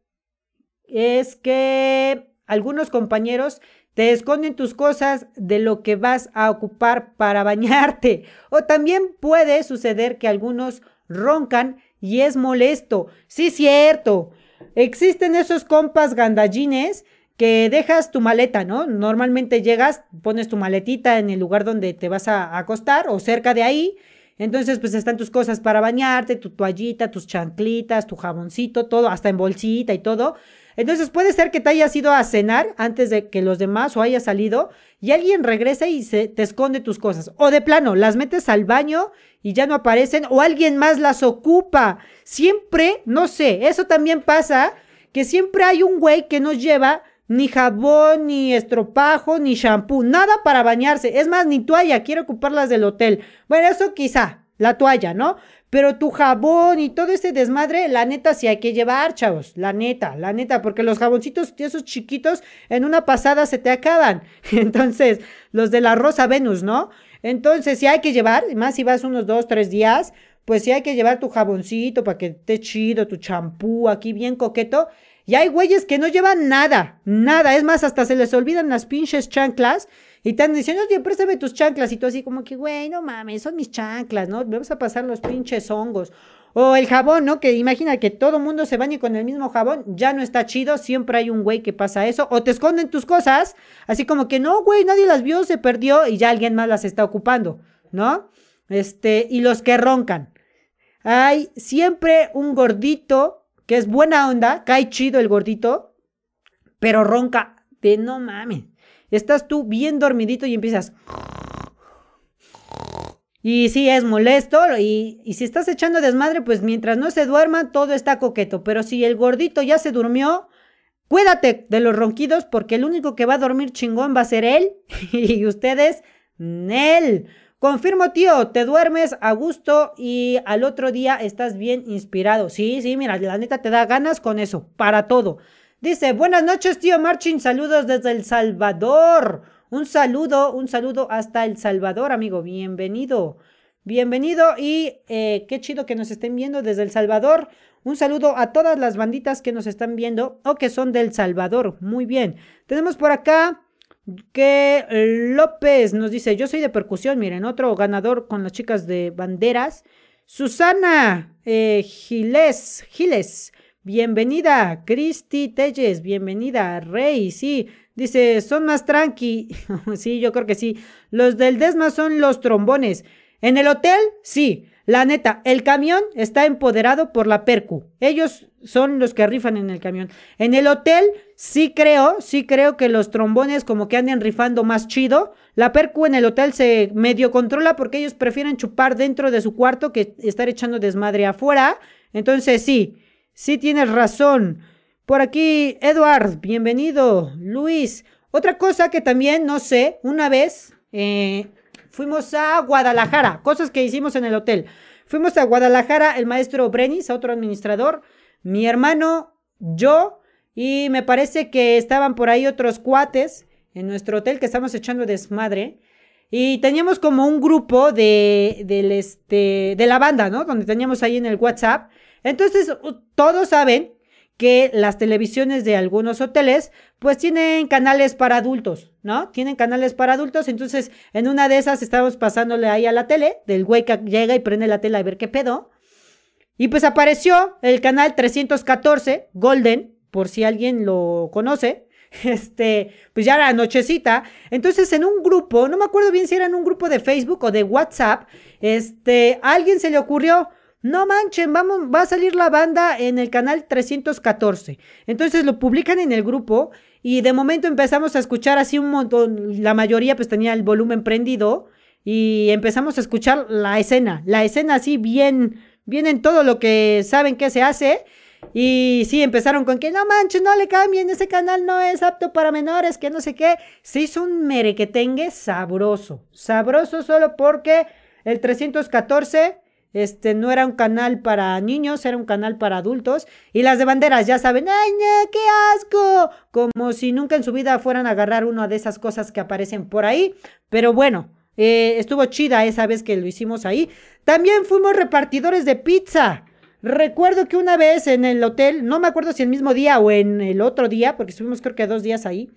es que algunos compañeros te esconden tus cosas de lo que vas a ocupar para bañarte. O también puede suceder que algunos roncan y es molesto. Sí, cierto. Existen esos compas gandallines que dejas tu maleta, ¿no? Normalmente llegas, pones tu maletita en el lugar donde te vas a acostar o cerca de ahí. Entonces, pues están tus cosas para bañarte, tu toallita, tus chanclitas, tu jaboncito, todo, hasta en bolsita y todo. Entonces puede ser que te hayas ido a cenar antes de que los demás o haya salido y alguien regresa y se te esconde tus cosas. O de plano, las metes al baño y ya no aparecen o alguien más las ocupa. Siempre, no sé, eso también pasa, que siempre hay un güey que no lleva ni jabón, ni estropajo, ni shampoo, nada para bañarse. Es más, ni toalla, quiere ocuparlas del hotel. Bueno, eso quizá, la toalla, ¿no? Pero tu jabón y todo ese desmadre, la neta sí hay que llevar, chavos. La neta, la neta, porque los jaboncitos, esos chiquitos, en una pasada se te acaban. Entonces, los de la Rosa Venus, ¿no? Entonces, sí hay que llevar, más si vas unos dos, tres días, pues sí hay que llevar tu jaboncito para que esté chido, tu champú aquí bien coqueto. Y hay güeyes que no llevan nada, nada. Es más, hasta se les olvidan las pinches chanclas y te diciendo, oye, préstame tus chanclas. Y tú así como que, güey, no mames, son mis chanclas, ¿no? Me vas a pasar los pinches hongos. O el jabón, ¿no? Que imagina que todo mundo se bañe con el mismo jabón, ya no está chido, siempre hay un güey que pasa eso. O te esconden tus cosas, así como que no, güey, nadie las vio, se perdió y ya alguien más las está ocupando, ¿no? Este, y los que roncan. Hay siempre un gordito que es buena onda, cae chido el gordito, pero ronca de no mames. Estás tú bien dormidito y empiezas. Y sí, es molesto. Y, y, si estás echando desmadre, pues mientras no se duerman, todo está coqueto. Pero si el gordito ya se durmió, cuídate de los ronquidos, porque el único que va a dormir chingón va a ser él. y ustedes, Nel. Confirmo, tío, te duermes a gusto y al otro día estás bien inspirado. Sí, sí, mira, la neta te da ganas con eso, para todo. Dice, buenas noches, tío Marchin, saludos desde El Salvador. Un saludo, un saludo hasta El Salvador, amigo. Bienvenido. Bienvenido y eh, qué chido que nos estén viendo desde El Salvador. Un saludo a todas las banditas que nos están viendo o que son del Salvador. Muy bien. Tenemos por acá que López nos dice, yo soy de percusión, miren, otro ganador con las chicas de banderas. Susana eh, Giles, Giles Bienvenida, Cristi Telles, bienvenida, Rey, sí. Dice, son más tranqui. sí, yo creo que sí. Los del Desma son los trombones. En el hotel, sí. La neta, el camión está empoderado por la Percu. Ellos son los que rifan en el camión. En el hotel, sí creo, sí creo que los trombones como que anden rifando más chido. La Percu en el hotel se medio controla porque ellos prefieren chupar dentro de su cuarto que estar echando desmadre afuera. Entonces, sí. Sí tienes razón. Por aquí, Edward, bienvenido. Luis, otra cosa que también, no sé, una vez eh, fuimos a Guadalajara, cosas que hicimos en el hotel. Fuimos a Guadalajara, el maestro Brenis, otro administrador, mi hermano, yo, y me parece que estaban por ahí otros cuates en nuestro hotel que estamos echando desmadre. Y teníamos como un grupo de, del este, de la banda, ¿no? Donde teníamos ahí en el WhatsApp. Entonces, todos saben que las televisiones de algunos hoteles pues tienen canales para adultos, ¿no? Tienen canales para adultos, entonces en una de esas estábamos pasándole ahí a la tele, del güey que llega y prende la tele a ver qué pedo. Y pues apareció el canal 314, Golden, por si alguien lo conoce, este, pues ya era nochecita. Entonces, en un grupo, no me acuerdo bien si era en un grupo de Facebook o de WhatsApp, este, a alguien se le ocurrió, no manchen, vamos, va a salir la banda en el canal 314. Entonces lo publican en el grupo y de momento empezamos a escuchar así un montón, la mayoría pues tenía el volumen prendido y empezamos a escuchar la escena, la escena así bien, bien en todo lo que saben que se hace. Y sí, empezaron con que no manches, no le cambien, ese canal no es apto para menores, que no sé qué. Se hizo un merequetengue sabroso, sabroso solo porque el 314 este no era un canal para niños, era un canal para adultos. Y las de banderas, ya saben, ¡ay, qué asco! Como si nunca en su vida fueran a agarrar una de esas cosas que aparecen por ahí. Pero bueno, eh, estuvo chida esa vez que lo hicimos ahí. También fuimos repartidores de pizza. Recuerdo que una vez en el hotel, no me acuerdo si el mismo día o en el otro día, porque estuvimos creo que dos días ahí,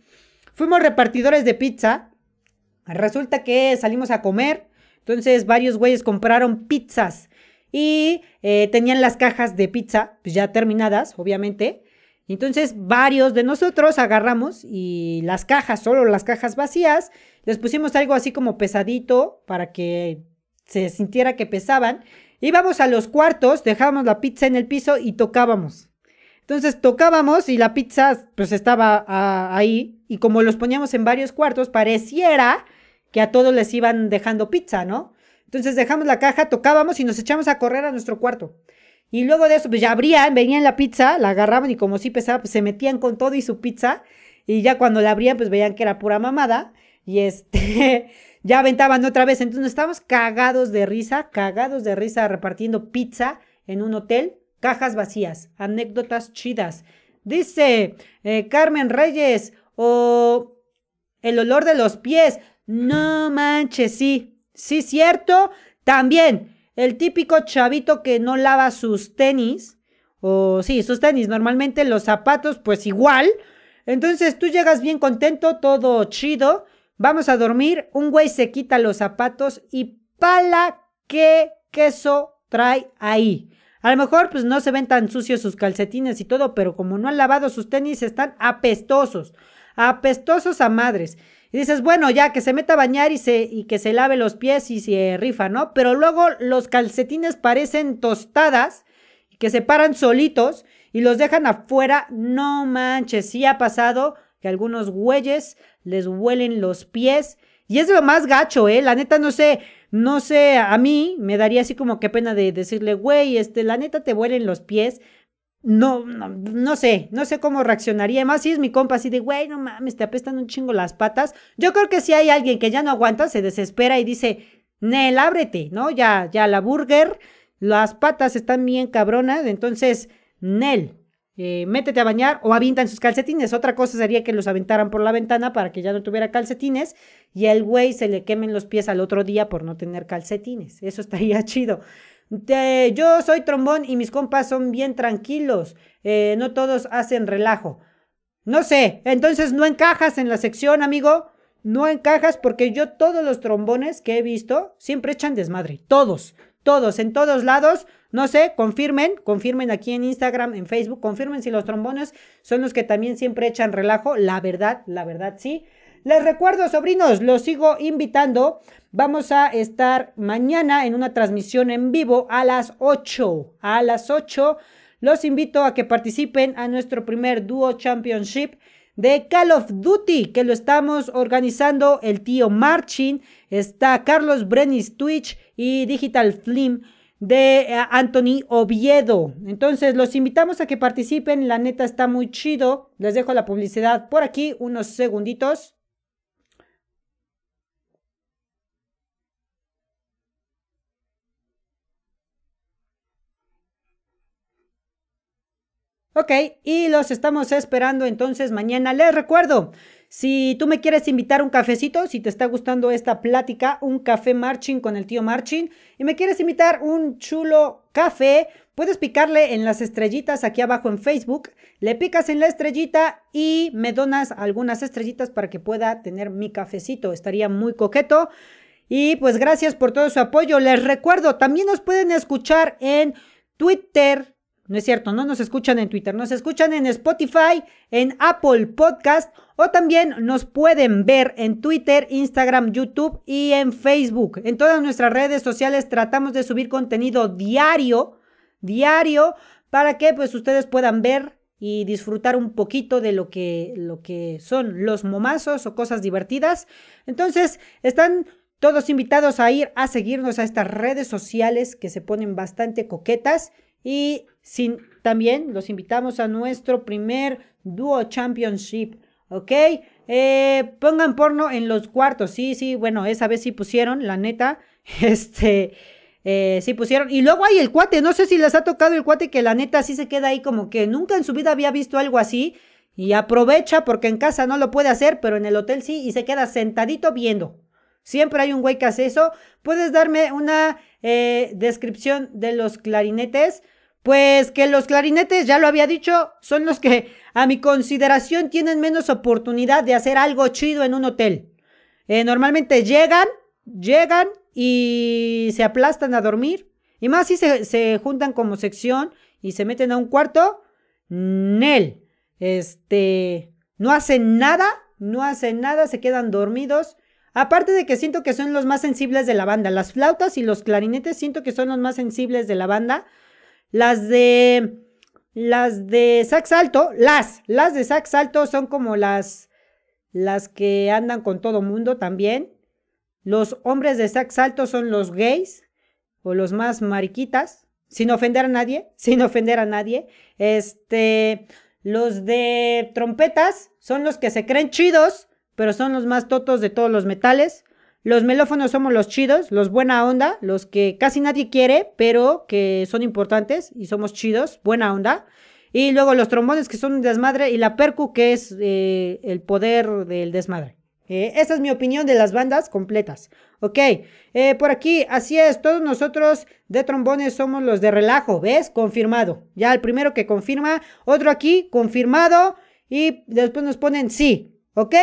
fuimos repartidores de pizza. Resulta que salimos a comer entonces varios güeyes compraron pizzas y eh, tenían las cajas de pizza pues ya terminadas, obviamente. Entonces varios de nosotros agarramos y las cajas, solo las cajas vacías, les pusimos algo así como pesadito para que se sintiera que pesaban. Íbamos a los cuartos, dejábamos la pizza en el piso y tocábamos. Entonces tocábamos y la pizza pues estaba ah, ahí y como los poníamos en varios cuartos, pareciera que a todos les iban dejando pizza, ¿no? Entonces dejamos la caja, tocábamos y nos echamos a correr a nuestro cuarto. Y luego de eso, pues ya abrían, venían la pizza, la agarraban y como sí pesaba, pues se metían con todo y su pizza. Y ya cuando la abrían, pues veían que era pura mamada. Y este, ya aventaban otra vez. Entonces estábamos cagados de risa, cagados de risa repartiendo pizza en un hotel, cajas vacías, anécdotas chidas. Dice eh, Carmen Reyes, o el olor de los pies. No manches, sí, sí, cierto. También el típico chavito que no lava sus tenis, o sí, sus tenis, normalmente los zapatos, pues igual. Entonces tú llegas bien contento, todo chido, vamos a dormir, un güey se quita los zapatos y pala qué queso trae ahí. A lo mejor pues no se ven tan sucios sus calcetines y todo, pero como no han lavado sus tenis están apestosos, apestosos a madres. Y dices, bueno, ya que se meta a bañar y, se, y que se lave los pies y se rifa, ¿no? Pero luego los calcetines parecen tostadas, que se paran solitos y los dejan afuera. No manches, sí ha pasado que algunos güeyes les huelen los pies. Y es lo más gacho, ¿eh? La neta, no sé, no sé, a mí me daría así como que pena de decirle, güey, este, la neta te huelen los pies no, no, no, sé, no sé cómo reaccionaría. Más si es mi compa así de, güey, no mames, te apestan un chingo las patas. Yo creo que si hay alguien que ya no aguanta, se desespera y dice, Nel, ábrete, ¿no? Ya, ya la burger, las patas están bien cabronas, entonces, Nel, eh, métete a bañar o avientan sus calcetines. Otra cosa sería que los aventaran por la ventana para que ya no tuviera calcetines y al güey se le quemen los pies al otro día por no tener calcetines. Eso estaría chido yo soy trombón y mis compas son bien tranquilos. Eh, no todos hacen relajo. No sé, entonces no encajas en la sección, amigo. No encajas porque yo todos los trombones que he visto siempre echan desmadre. Todos, todos, en todos lados. No sé, confirmen, confirmen aquí en Instagram, en Facebook, confirmen si los trombones son los que también siempre echan relajo. La verdad, la verdad sí. Les recuerdo, sobrinos, los sigo invitando. Vamos a estar mañana en una transmisión en vivo a las 8. A las 8 los invito a que participen a nuestro primer Duo Championship de Call of Duty, que lo estamos organizando el tío Marchin, está Carlos Brenis Twitch y Digital Flim de eh, Anthony Oviedo. Entonces los invitamos a que participen, la neta está muy chido. Les dejo la publicidad por aquí, unos segunditos. Ok, y los estamos esperando entonces mañana. Les recuerdo, si tú me quieres invitar un cafecito, si te está gustando esta plática, un café marching con el tío marching, y me quieres invitar un chulo café, puedes picarle en las estrellitas aquí abajo en Facebook, le picas en la estrellita y me donas algunas estrellitas para que pueda tener mi cafecito. Estaría muy coqueto. Y pues gracias por todo su apoyo. Les recuerdo, también nos pueden escuchar en Twitter, No es cierto, no nos escuchan en Twitter, nos escuchan en Spotify, en Apple Podcast o también nos pueden ver en Twitter, Instagram, YouTube y en Facebook. En todas nuestras redes sociales tratamos de subir contenido diario, diario, para que pues ustedes puedan ver y disfrutar un poquito de lo que, lo que son los momazos o cosas divertidas. Entonces, están todos invitados a ir a seguirnos a estas redes sociales que se ponen bastante coquetas y también los invitamos a nuestro primer Duo Championship, ¿ok? Eh, pongan porno en los cuartos, sí, sí, bueno, esa vez sí pusieron, la neta, este, eh, sí pusieron. Y luego hay el cuate, no sé si les ha tocado el cuate que la neta sí se queda ahí como que nunca en su vida había visto algo así y aprovecha porque en casa no lo puede hacer, pero en el hotel sí y se queda sentadito viendo. Siempre hay un güey que hace eso. ¿Puedes darme una eh, descripción de los clarinetes? Pues que los clarinetes, ya lo había dicho, son los que a mi consideración tienen menos oportunidad de hacer algo chido en un hotel. Eh, normalmente llegan, llegan y se aplastan a dormir. Y más si se, se juntan como sección y se meten a un cuarto. Nel. Este. No hacen nada, no hacen nada, se quedan dormidos. Aparte de que siento que son los más sensibles de la banda. Las flautas y los clarinetes siento que son los más sensibles de la banda. Las de. Las de sax alto, las, las de sax alto son como las, las que andan con todo mundo también. Los hombres de sax alto son los gays o los más mariquitas, sin ofender a nadie, sin ofender a nadie. Este, los de trompetas son los que se creen chidos, pero son los más totos de todos los metales. Los melófonos somos los chidos, los buena onda, los que casi nadie quiere, pero que son importantes y somos chidos, buena onda. Y luego los trombones que son un desmadre y la percu que es eh, el poder del desmadre. Eh, esa es mi opinión de las bandas completas. Ok, eh, por aquí, así es, todos nosotros de trombones somos los de relajo, ¿ves? Confirmado. Ya el primero que confirma, otro aquí, confirmado, y después nos ponen sí, ¿ok?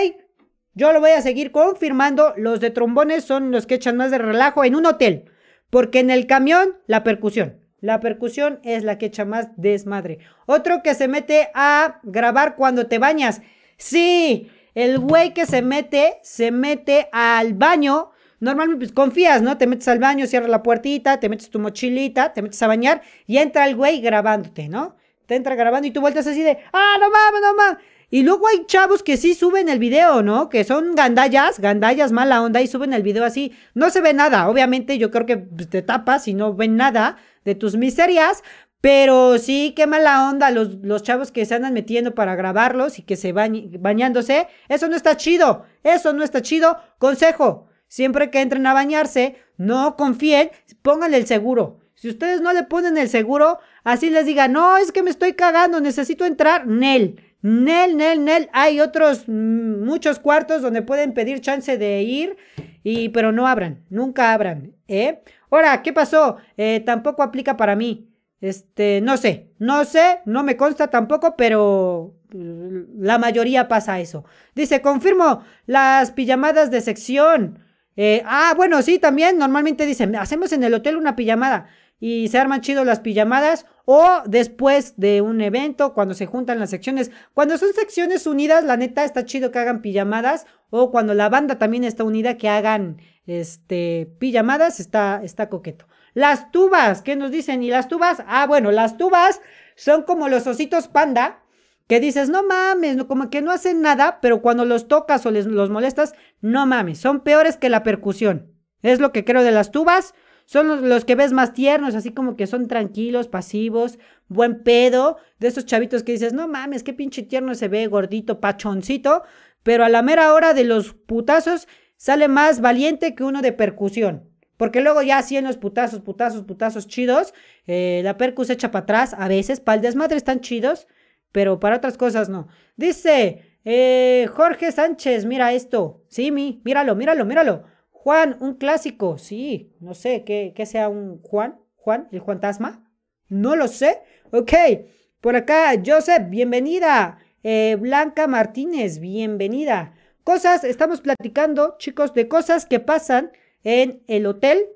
Yo lo voy a seguir confirmando. Los de trombones son los que echan más de relajo en un hotel. Porque en el camión, la percusión. La percusión es la que echa más desmadre. Otro que se mete a grabar cuando te bañas. Sí, el güey que se mete, se mete al baño. Normalmente pues, confías, ¿no? Te metes al baño, cierras la puertita, te metes tu mochilita, te metes a bañar y entra el güey grabándote, ¿no? Te entra grabando y tú vueltas así de, ah, no mames, no mames. Y luego hay chavos que sí suben el video, ¿no? Que son gandallas, gandallas mala onda y suben el video así. No se ve nada, obviamente yo creo que pues, te tapas y no ven nada de tus miserias. Pero sí, qué mala onda los, los chavos que se andan metiendo para grabarlos y que se van bañándose. Eso no está chido. Eso no está chido. Consejo, siempre que entren a bañarse, no confíen, pónganle el seguro. Si ustedes no le ponen el seguro, así les diga, no, es que me estoy cagando, necesito entrar, Nel. Nel, Nel, Nel. Hay otros mm, muchos cuartos donde pueden pedir chance de ir, y, pero no abran, nunca abran. ¿eh? Ahora, ¿qué pasó? Eh, tampoco aplica para mí. Este, no sé, no sé, no me consta tampoco, pero mm, la mayoría pasa eso. Dice, confirmo las pijamadas de sección. Eh, ah, bueno, sí, también normalmente dicen, hacemos en el hotel una pijamada y se arman chido las pijamadas o después de un evento cuando se juntan las secciones. Cuando son secciones unidas, la neta está chido que hagan pijamadas o cuando la banda también está unida que hagan este pijamadas, está está coqueto. Las tubas, ¿qué nos dicen? ¿Y las tubas? Ah, bueno, las tubas son como los ositos panda que dices, no mames, como que no hacen nada, pero cuando los tocas o les, los molestas, no mames, son peores que la percusión. Es lo que creo de las tubas. Son los, que ves más tiernos, así como que son tranquilos, pasivos, buen pedo. De esos chavitos que dices, no mames, qué pinche tierno se ve, gordito, pachoncito. Pero a la mera hora de los putazos sale más valiente que uno de percusión. Porque luego ya así en los putazos, putazos, putazos chidos, eh, la percu se echa para atrás. A veces, para el desmadre están chidos, pero para otras cosas no. Dice eh, Jorge Sánchez, mira esto. Sí, mi, míralo, míralo, míralo. Juan, un clásico, sí, no sé, ¿qué, sea un Juan? ¿Juan? ¿El fantasma? No lo sé. Ok, por acá, Joseph, bienvenida. Eh, Blanca Martínez, bienvenida. Cosas, estamos platicando, chicos, de cosas que pasan en el hotel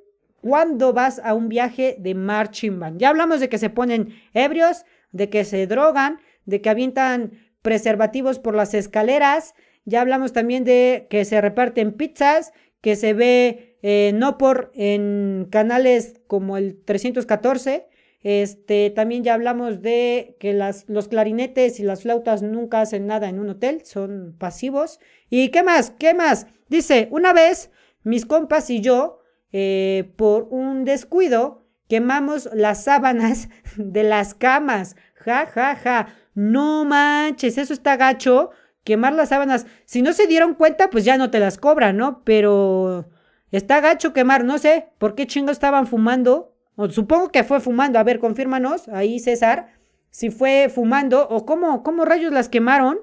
cuando vas a un viaje de marching band. Ya hablamos de que se ponen ebrios, de que se drogan, de que avientan preservativos por las escaleras. Ya hablamos también de que se reparten pizzas, que se ve eh, no por en canales como el 314. Este, también ya hablamos de que las, los clarinetes y las flautas nunca hacen nada en un hotel, son pasivos. ¿Y qué más? ¿Qué más? Dice, una vez mis compas y yo, eh, por un descuido, quemamos las sábanas de las camas. Ja, ja, ja. No manches, eso está gacho. Quemar las sábanas. Si no se dieron cuenta, pues ya no te las cobran, ¿no? Pero está gacho quemar. No sé por qué chingos estaban fumando. O, supongo que fue fumando. A ver, confírmanos ahí, César. Si fue fumando o cómo, cómo rayos las quemaron.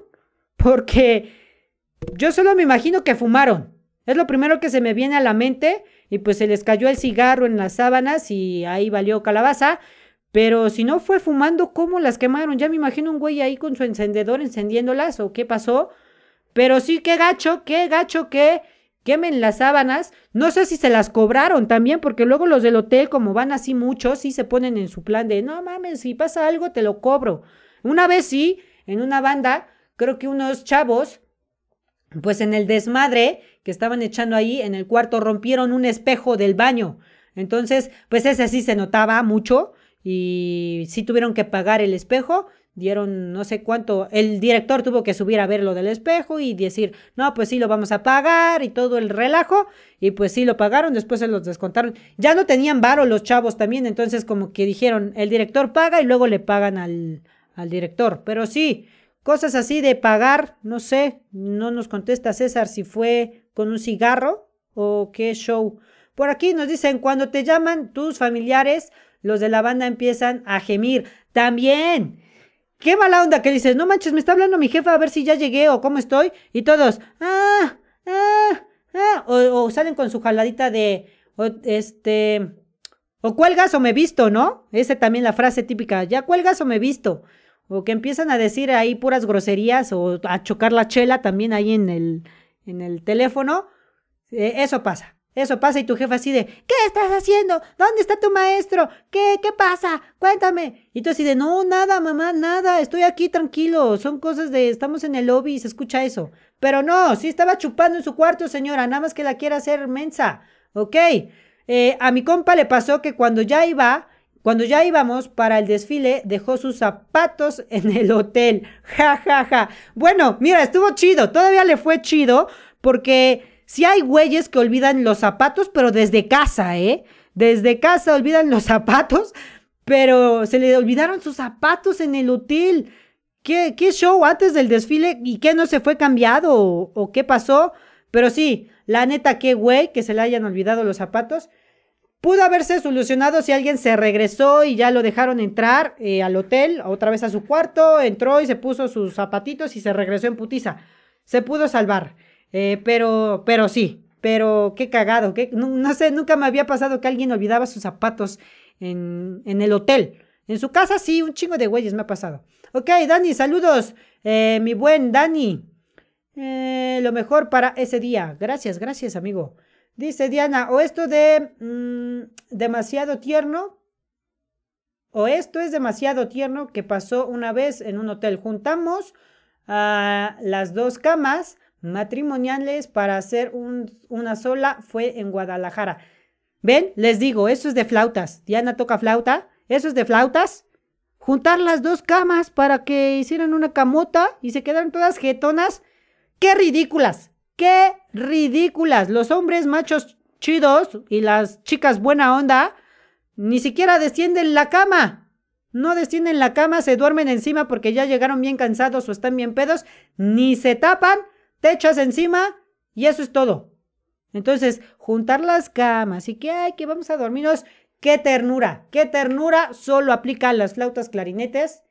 Porque yo solo me imagino que fumaron. Es lo primero que se me viene a la mente y pues se les cayó el cigarro en las sábanas y ahí valió calabaza. Pero si no fue fumando, ¿cómo las quemaron? Ya me imagino un güey ahí con su encendedor encendiéndolas o qué pasó. Pero sí, qué gacho, qué gacho que quemen las sábanas. No sé si se las cobraron también, porque luego los del hotel, como van así muchos, sí se ponen en su plan de, no mames, si pasa algo, te lo cobro. Una vez sí, en una banda, creo que unos chavos pues en el desmadre que estaban echando ahí en el cuarto rompieron un espejo del baño. Entonces, pues ese sí se notaba mucho y sí tuvieron que pagar el espejo, dieron no sé cuánto, el director tuvo que subir a ver lo del espejo y decir, no, pues sí lo vamos a pagar y todo el relajo y pues sí lo pagaron, después se los descontaron. Ya no tenían varo los chavos también, entonces como que dijeron, el director paga y luego le pagan al, al director, pero sí, Cosas así de pagar, no sé, no nos contesta César si fue con un cigarro o qué show. Por aquí nos dicen, cuando te llaman tus familiares, los de la banda empiezan a gemir. También. Qué mala onda que dices, no manches, me está hablando mi jefa a ver si ya llegué o cómo estoy. Y todos, ah, ah, ah. O, salen con su jaladita de, este, o cuelgas o me visto, ¿no? Esa también la frase típica, ya cuelgas o me visto o que empiezan a decir ahí puras groserías o a chocar la chela también ahí en el, en el teléfono, eh, eso pasa. Eso pasa y tu jefa así de, ¿qué estás haciendo? ¿Dónde está tu maestro? ¿Qué? ¿Qué pasa? Cuéntame. Y tú así de, no, nada, mamá, nada, estoy aquí tranquilo. Son cosas de, estamos en el lobby y se escucha eso. Pero no, sí estaba chupando en su cuarto, señora, nada más que la quiera hacer mensa. Ok. Eh, a mi compa le pasó que cuando ya iba, cuando ya íbamos para el desfile, dejó sus zapatos en el hotel. Ja, ja, ja. Bueno, mira, estuvo chido. Todavía le fue chido porque si hay güeyes que olvidan los zapatos, pero desde casa, ¿eh? Desde casa olvidan los zapatos, pero se le olvidaron sus zapatos en el hotel. ¿Qué, qué show antes del desfile? ¿Y qué no se fue cambiado? ¿O, o qué pasó? Pero sí, la neta, qué güey que se le hayan olvidado los zapatos. Pudo haberse solucionado si alguien se regresó y ya lo dejaron entrar eh, al hotel, otra vez a su cuarto, entró y se puso sus zapatitos y se regresó en putiza. Se pudo salvar. Eh, pero, pero sí, pero qué cagado, no, sé, nunca me había pasado que alguien olvidaba sus zapatos en, en el hotel. En su casa sí, un chingo de güeyes me ha pasado. Ok, Dani, saludos. Eh, mi buen Dani. lo mejor para ese día. Gracias, gracias, amigo. Dice Diana, o esto de mm, demasiado tierno, o esto es demasiado tierno que pasó una vez en un hotel. Juntamos a las dos camas matrimoniales para hacer una sola, fue en Guadalajara. ¿Ven? Les digo, eso es de flautas. Diana toca flauta, eso es de flautas. Juntar las dos camas para que hicieran una camota y se quedaran todas jetonas. ¡Qué ridículas! ¡Qué ridículas! Los hombres machos chidos y las chicas buena onda ni siquiera descienden la cama. No descienden la cama, se duermen encima porque ya llegaron bien cansados o están bien pedos, ni se tapan, te echas encima y eso es todo. Entonces, juntar las camas y que, ay, que vamos a dormirnos, qué ternura, qué ternura, solo aplica a las flautas clarinetes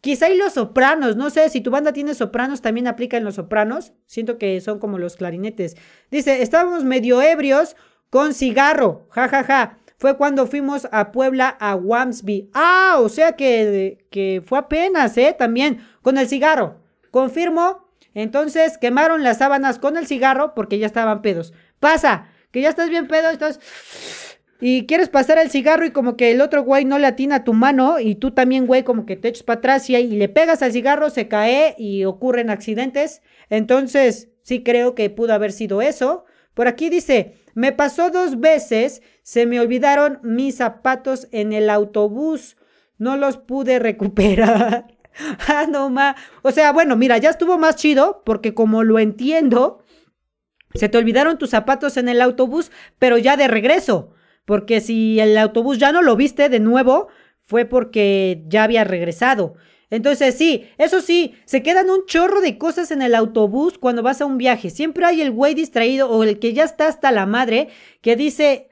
Quizá y los sopranos, no sé, si tu banda tiene sopranos, también aplica en los sopranos. Siento que son como los clarinetes. Dice, estábamos medio ebrios con cigarro, ja, ja, ja. Fue cuando fuimos a Puebla a Wamsby. Ah, o sea que, que fue apenas, ¿eh? También con el cigarro. Confirmo. Entonces quemaron las sábanas con el cigarro porque ya estaban pedos. Pasa, que ya estás bien pedo, estás... y quieres pasar el cigarro y como que el otro güey no le atina tu mano y tú también, güey, como que te echas para atrás y, y le pegas al cigarro, se cae y ocurren accidentes. Entonces, sí creo que pudo haber sido eso. Por aquí dice, me pasó dos veces, se me olvidaron mis zapatos en el autobús, no los pude recuperar. ah, no, ma. O sea, bueno, mira, ya estuvo más chido porque como lo entiendo, se te olvidaron tus zapatos en el autobús, pero ya de regreso. Porque si el autobús ya no lo viste de nuevo, fue porque ya había regresado. Entonces sí, eso sí, se quedan un chorro de cosas en el autobús cuando vas a un viaje. Siempre hay el güey distraído o el que ya está hasta la madre que dice,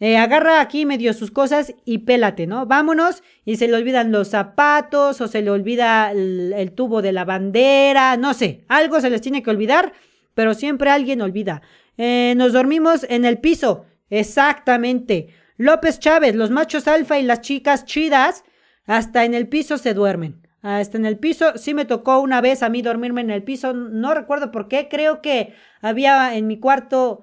eh, agarra aquí medio sus cosas y pélate, ¿no? Vámonos y se le olvidan los zapatos o se le olvida el tubo de la bandera, no sé, algo se les tiene que olvidar, pero siempre alguien olvida. Eh, nos dormimos en el piso. Exactamente. López Chávez, los machos alfa y las chicas chidas, hasta en el piso se duermen. Hasta en el piso, sí me tocó una vez a mí dormirme en el piso, no recuerdo por qué, creo que había en mi cuarto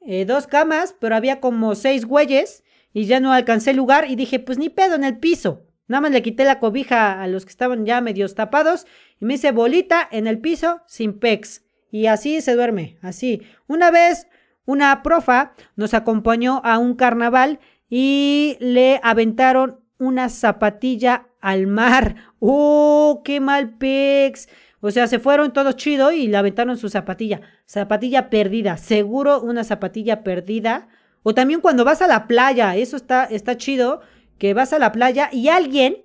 eh, dos camas, pero había como seis güeyes y ya no alcancé lugar y dije, pues ni pedo en el piso. Nada más le quité la cobija a los que estaban ya medios tapados y me hice bolita en el piso sin pex. Y así se duerme, así. Una vez una profa nos acompañó a un carnaval y le aventaron una zapatilla al mar. ¡Oh, qué mal pex! O sea, se fueron todos chido y le su zapatilla. Zapatilla perdida. Seguro una zapatilla perdida. O también cuando vas a la playa, eso está, está chido, que vas a la playa y alguien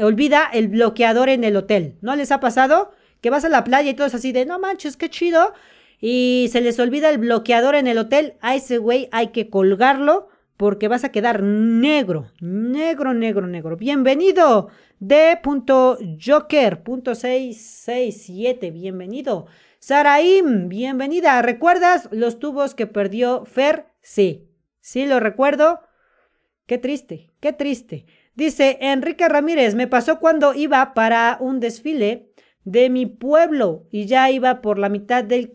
olvida el bloqueador en el hotel. ¿No les ha pasado? Que vas a la playa y todos así de, no manches, qué chido y se les olvida el bloqueador en el hotel, a ese güey hay que colgarlo porque vas a quedar negro, negro, negro, negro. Bienvenido D.Joker.667, bienvenido. Saraim, bienvenida. ¿Recuerdas los tubos que perdió Fer? Sí, sí lo recuerdo. Qué triste, qué triste. Dice Enrique Ramírez, me pasó cuando iba para un desfile de mi pueblo y ya iba por la mitad del,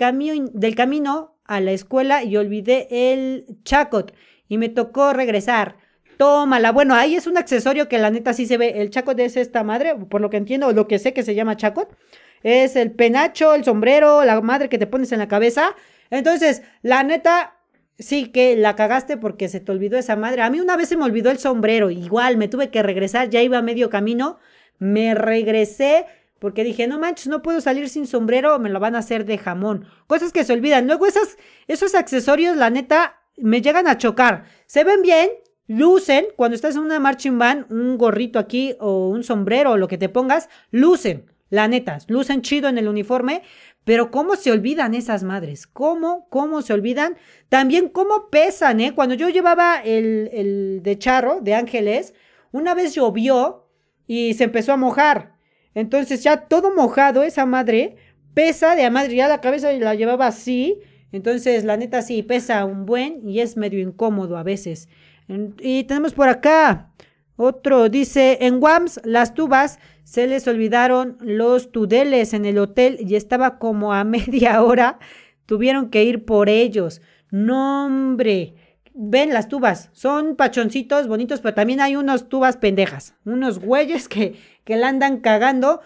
del camino a la escuela y olvidé el chacot y me tocó regresar. Tómala. Bueno, ahí es un accesorio que la neta sí se ve. El chacot es esta madre, por lo que entiendo, lo que sé que se llama chacot. Es el penacho, el sombrero, la madre que te pones en la cabeza. Entonces, la neta, sí que la cagaste porque se te olvidó esa madre. A mí una vez se me olvidó el sombrero. Igual, me tuve que regresar, ya iba a medio camino. Me regresé porque dije, no manches, no puedo salir sin sombrero, me lo van a hacer de jamón. Cosas que se olvidan. Luego esas, esos accesorios, la neta, me llegan a chocar. Se ven bien, lucen. Cuando estás en una marching band, un gorrito aquí o un sombrero o lo que te pongas, lucen. La neta, lucen chido en el uniforme. Pero cómo se olvidan esas madres. ¿Cómo, cómo se olvidan? También cómo pesan, ¿eh? Cuando yo llevaba el, el de charro, de ángeles, una vez llovió y se empezó a mojar. Entonces ya todo mojado, esa madre pesa de a madre, ya la cabeza la llevaba así. Entonces, la neta sí, pesa un buen y es medio incómodo a veces. Y tenemos por acá otro, dice, en Wams las tubas se les olvidaron los tudeles en el hotel y estaba como a media hora, tuvieron que ir por ellos. No, hombre ven las tubas, son pachoncitos bonitos, pero también hay unos tubas pendejas, unos güeyes que, que la andan cagando.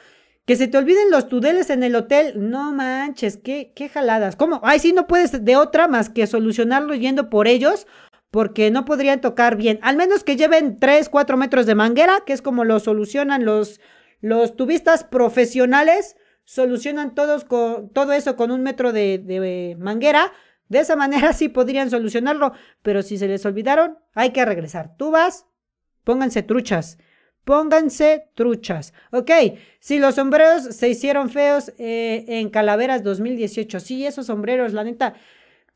Que se te olviden los tudeles en el hotel. No manches, qué, qué jaladas. ¿Cómo? Ay, sí, no puedes de otra más que solucionarlo yendo por ellos, porque no podrían tocar bien. Al menos que lleven 3, 4 metros de manguera, que es como lo solucionan los, los tubistas profesionales. Solucionan todos con, todo eso con un metro de, manguera de esa manera sí podrían solucionarlo, pero si se les olvidaron, hay que regresar. Tú vas, pónganse truchas. Pónganse truchas. Ok, si los sombreros se hicieron feos eh, en Calaveras 2018. Sí, esos sombreros, la neta,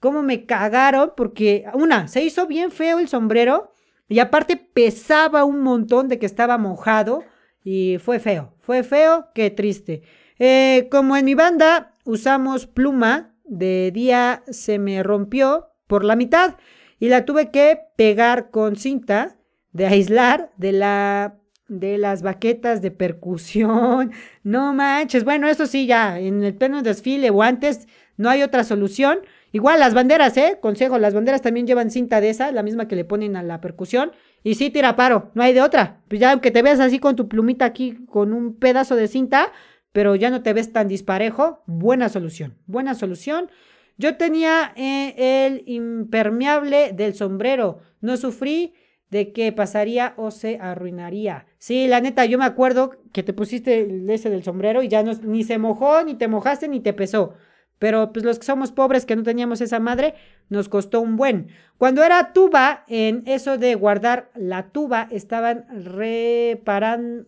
cómo me cagaron, porque una, se hizo bien feo el sombrero y aparte pesaba un montón de que estaba mojado y fue feo. Fue feo, qué triste. Eh, como en mi banda usamos pluma, de día se me rompió por la mitad y la tuve que pegar con cinta de aislar de la de las baquetas de percusión. No manches. Bueno, eso sí, ya en el pleno desfile o antes no hay otra solución. Igual las banderas, ¿eh? Consejo, las banderas también llevan cinta de esa, la misma que le ponen a la percusión. Y sí, tira paro, no hay de otra. Pues ya aunque te veas así con tu plumita aquí, con un pedazo de cinta, pero ya no te ves tan disparejo, buena solución, buena solución. Yo tenía eh, el impermeable del sombrero, no sufrí de que pasaría o se arruinaría. Sí, la neta, yo me acuerdo que te pusiste ese del sombrero y ya no, ni se mojó, ni te mojaste, ni te pesó. Pero pues los que somos pobres que no teníamos esa madre, nos costó un buen. Cuando era tuba, en eso de guardar la tuba, estaban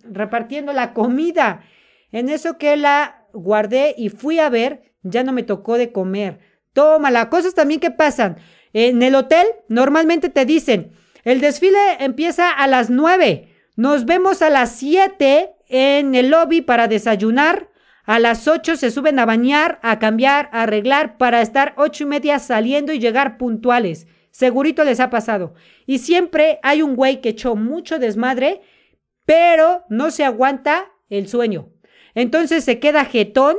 repartiendo la comida. En eso que la guardé y fui a ver, ya no me tocó de comer. Tómala, cosas también que pasan. En el hotel normalmente te dicen, el desfile empieza a las 9. Nos vemos a las 7 en el lobby para desayunar. A las 8 se suben a bañar, a cambiar, a arreglar para estar ocho y media saliendo y llegar puntuales. Segurito les ha pasado. Y siempre hay un güey que echó mucho desmadre, pero no se aguanta el sueño. Entonces se queda jetón,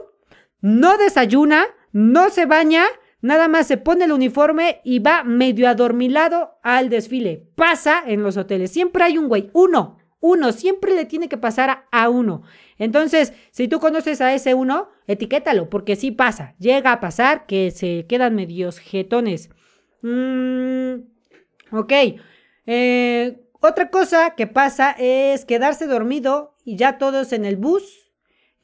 no desayuna, no se baña Nada más se pone el uniforme y va medio adormilado al desfile. Pasa en los hoteles. Siempre hay un güey, uno, uno, siempre le tiene que pasar a, uno. Entonces, si tú conoces a ese uno, etiquétalo, porque sí pasa. Llega a pasar que se quedan medios jetones. Mm, ok. Eh, otra cosa que pasa es quedarse dormido y ya todos en el bus.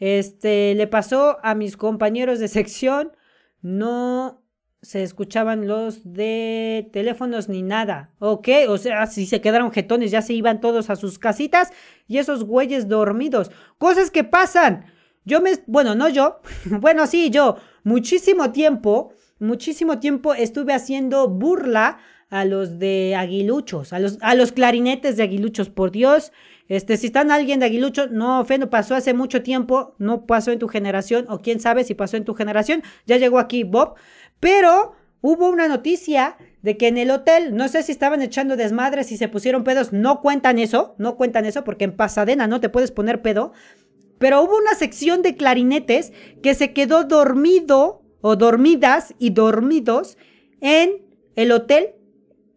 Este, le pasó a mis compañeros de sección. No se escuchaban los de teléfonos ni nada. Ok, o sea, si se quedaron jetones, ya se iban todos a sus casitas y esos güeyes dormidos. Cosas que pasan. Yo me, bueno, no yo, bueno, sí, yo, muchísimo tiempo, muchísimo tiempo estuve haciendo burla a los de aguiluchos, a los, a los clarinetes de aguiluchos, por Dios. Este, si están alguien de aguiluchos, no ofendo, pasó hace mucho tiempo, no pasó en tu generación, o quién sabe si pasó en tu generación, ya llegó aquí Bob. Pero hubo una noticia de que en el hotel, no sé si estaban echando desmadres y se pusieron pedos, no cuentan eso, no cuentan eso, porque en Pasadena no te puedes poner pedo. Pero hubo una sección de clarinetes que se quedó dormido o dormidas y dormidos en el hotel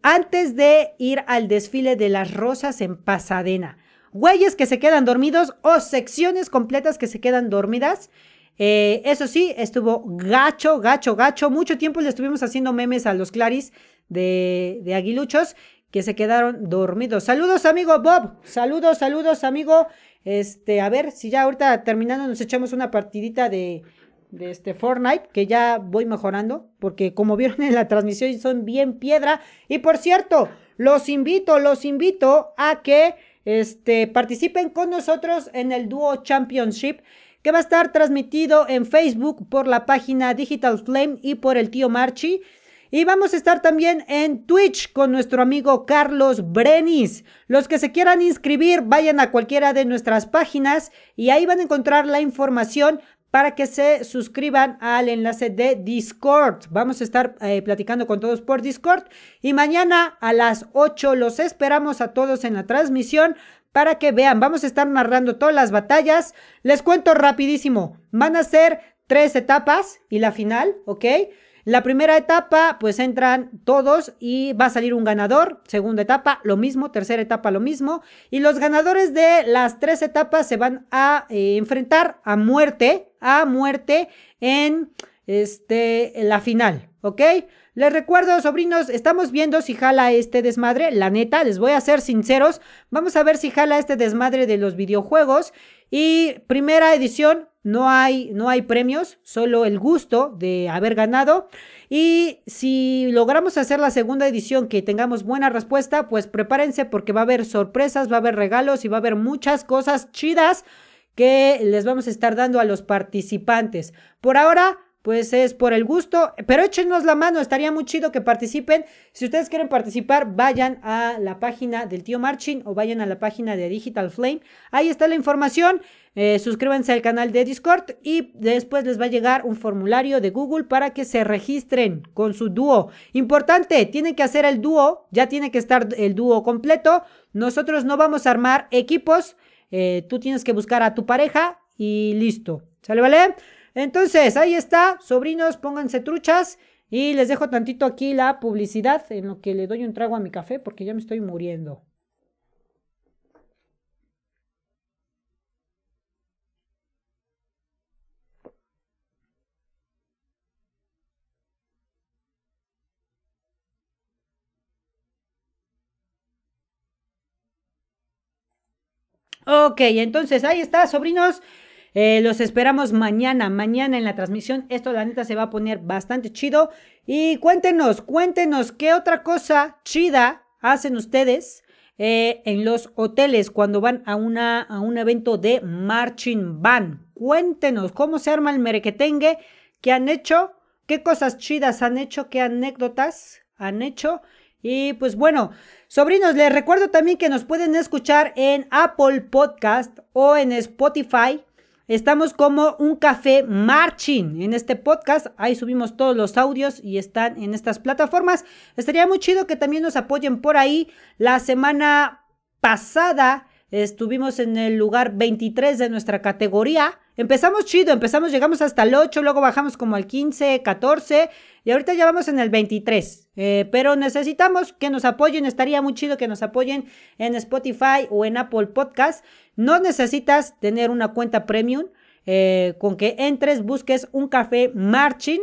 antes de ir al desfile de las rosas en Pasadena. Güeyes que se quedan dormidos o secciones completas que se quedan dormidas. Eh, eso sí, estuvo gacho, gacho, gacho. Mucho tiempo le estuvimos haciendo memes a los Claris de, de Aguiluchos que se quedaron dormidos. Saludos, amigo Bob. Saludos, saludos, amigo. Este, a ver si ya ahorita terminando nos echamos una partidita de, de este Fortnite, que ya voy mejorando, porque como vieron en la transmisión son bien piedra. Y por cierto, los invito, los invito a que este, participen con nosotros en el Duo Championship que va a estar transmitido en Facebook por la página Digital Flame y por el tío Marchi. Y vamos a estar también en Twitch con nuestro amigo Carlos Brenis. Los que se quieran inscribir, vayan a cualquiera de nuestras páginas y ahí van a encontrar la información para que se suscriban al enlace de Discord. Vamos a estar eh, platicando con todos por Discord. Y mañana a las 8 los esperamos a todos en la transmisión para que vean. Vamos a estar narrando todas las batallas. Les cuento rapidísimo. Van a ser tres etapas y la final, ¿ok? La primera etapa, pues entran todos y va a salir un ganador. Segunda etapa, lo mismo. Tercera etapa, lo mismo. Y los ganadores de las tres etapas se van a eh, enfrentar a muerte, a muerte en este, la final, ¿ok? Les recuerdo, sobrinos, estamos viendo si jala este desmadre. La neta, les voy a ser sinceros. Vamos a ver si jala este desmadre de los videojuegos. Y primera edición, no hay, no hay premios, solo el gusto de haber ganado. Y si logramos hacer la segunda edición que tengamos buena respuesta, pues prepárense porque va a haber sorpresas, va a haber regalos y va a haber muchas cosas chidas que les vamos a estar dando a los participantes. Por ahora, pues es por el gusto, pero échenos la mano, estaría muy chido que participen. Si ustedes quieren participar, vayan a la página del tío Marchin o vayan a la página de Digital Flame. Ahí está la información. Eh, suscríbanse al canal de Discord y después les va a llegar un formulario de Google para que se registren con su dúo. Importante, tienen que hacer el dúo, ya tiene que estar el dúo completo. Nosotros no vamos a armar equipos, eh, tú tienes que buscar a tu pareja y listo. ¿Sale, vale? Entonces, ahí está, sobrinos, pónganse truchas. Y les dejo tantito aquí la publicidad en lo que le doy un trago a mi café porque ya me estoy muriendo. Ok, entonces ahí está, sobrinos. Eh, los esperamos mañana, mañana en la transmisión. Esto la neta se va a poner bastante chido. Y cuéntenos, cuéntenos qué otra cosa chida hacen ustedes eh, en los hoteles cuando van a, una, a un evento de marching band. Cuéntenos cómo se arma el merequetengue, qué han hecho, qué cosas chidas han hecho, qué anécdotas han hecho. Y pues bueno, sobrinos, les recuerdo también que nos pueden escuchar en Apple Podcast o en Spotify. Estamos como un café marching en este podcast. Ahí subimos todos los audios y están en estas plataformas. Estaría muy chido que también nos apoyen por ahí. La semana pasada estuvimos en el lugar 23 de nuestra categoría. Empezamos chido, empezamos, llegamos hasta el 8, luego bajamos como al 15, 14 y ahorita ya vamos en el 23. Eh, pero necesitamos que nos apoyen, estaría muy chido que nos apoyen en Spotify o en Apple Podcast. No necesitas tener una cuenta premium, eh, con que entres, busques un café marching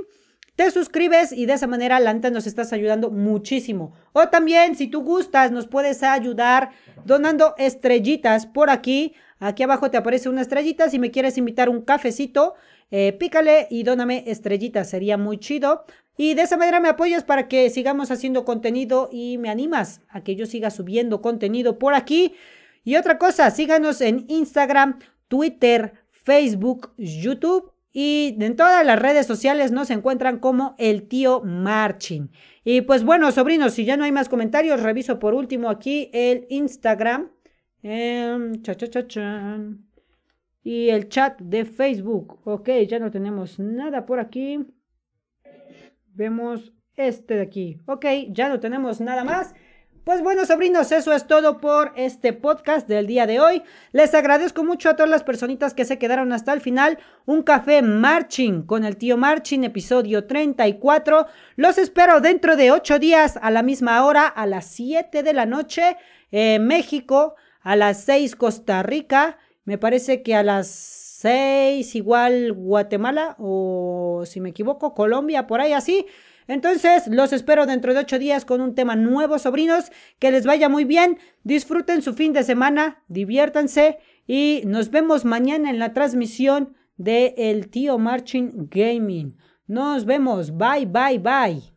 te suscribes y de esa manera la nos estás ayudando muchísimo. O también, si tú gustas, nos puedes ayudar donando estrellitas por aquí. Aquí abajo te aparece una estrellita. Si me quieres invitar un cafecito, eh, pícale y dóname estrellitas. Sería muy chido. Y de esa manera me apoyas para que sigamos haciendo contenido y me animas a que yo siga subiendo contenido por aquí. Y otra cosa, síganos en Instagram, Twitter, Facebook, YouTube y en todas las redes sociales nos encuentran como el tío Marching. Y pues bueno, sobrinos, si ya no hay más comentarios, reviso por último aquí el Instagram. Em, cha, cha, cha, y el chat de Facebook. Ok, ya no tenemos nada por aquí. Vemos este de aquí. Ok, ya no tenemos nada más. Pues bueno, sobrinos, eso es todo por este podcast del día de hoy. Les agradezco mucho a todas las personitas que se quedaron hasta el final. Un café marching con el tío Marching, episodio 34. Los espero dentro de ocho días a la misma hora, a las 7 de la noche, en México, a las 6 Costa Rica, me parece que a las 6 igual Guatemala o si me equivoco Colombia, por ahí así. Entonces, los espero dentro de ocho días con un tema nuevo, sobrinos. Que les vaya muy bien. Disfruten su fin de semana, diviértanse y nos vemos mañana en la transmisión de El Tío Marching Gaming. Nos vemos. Bye, bye, bye.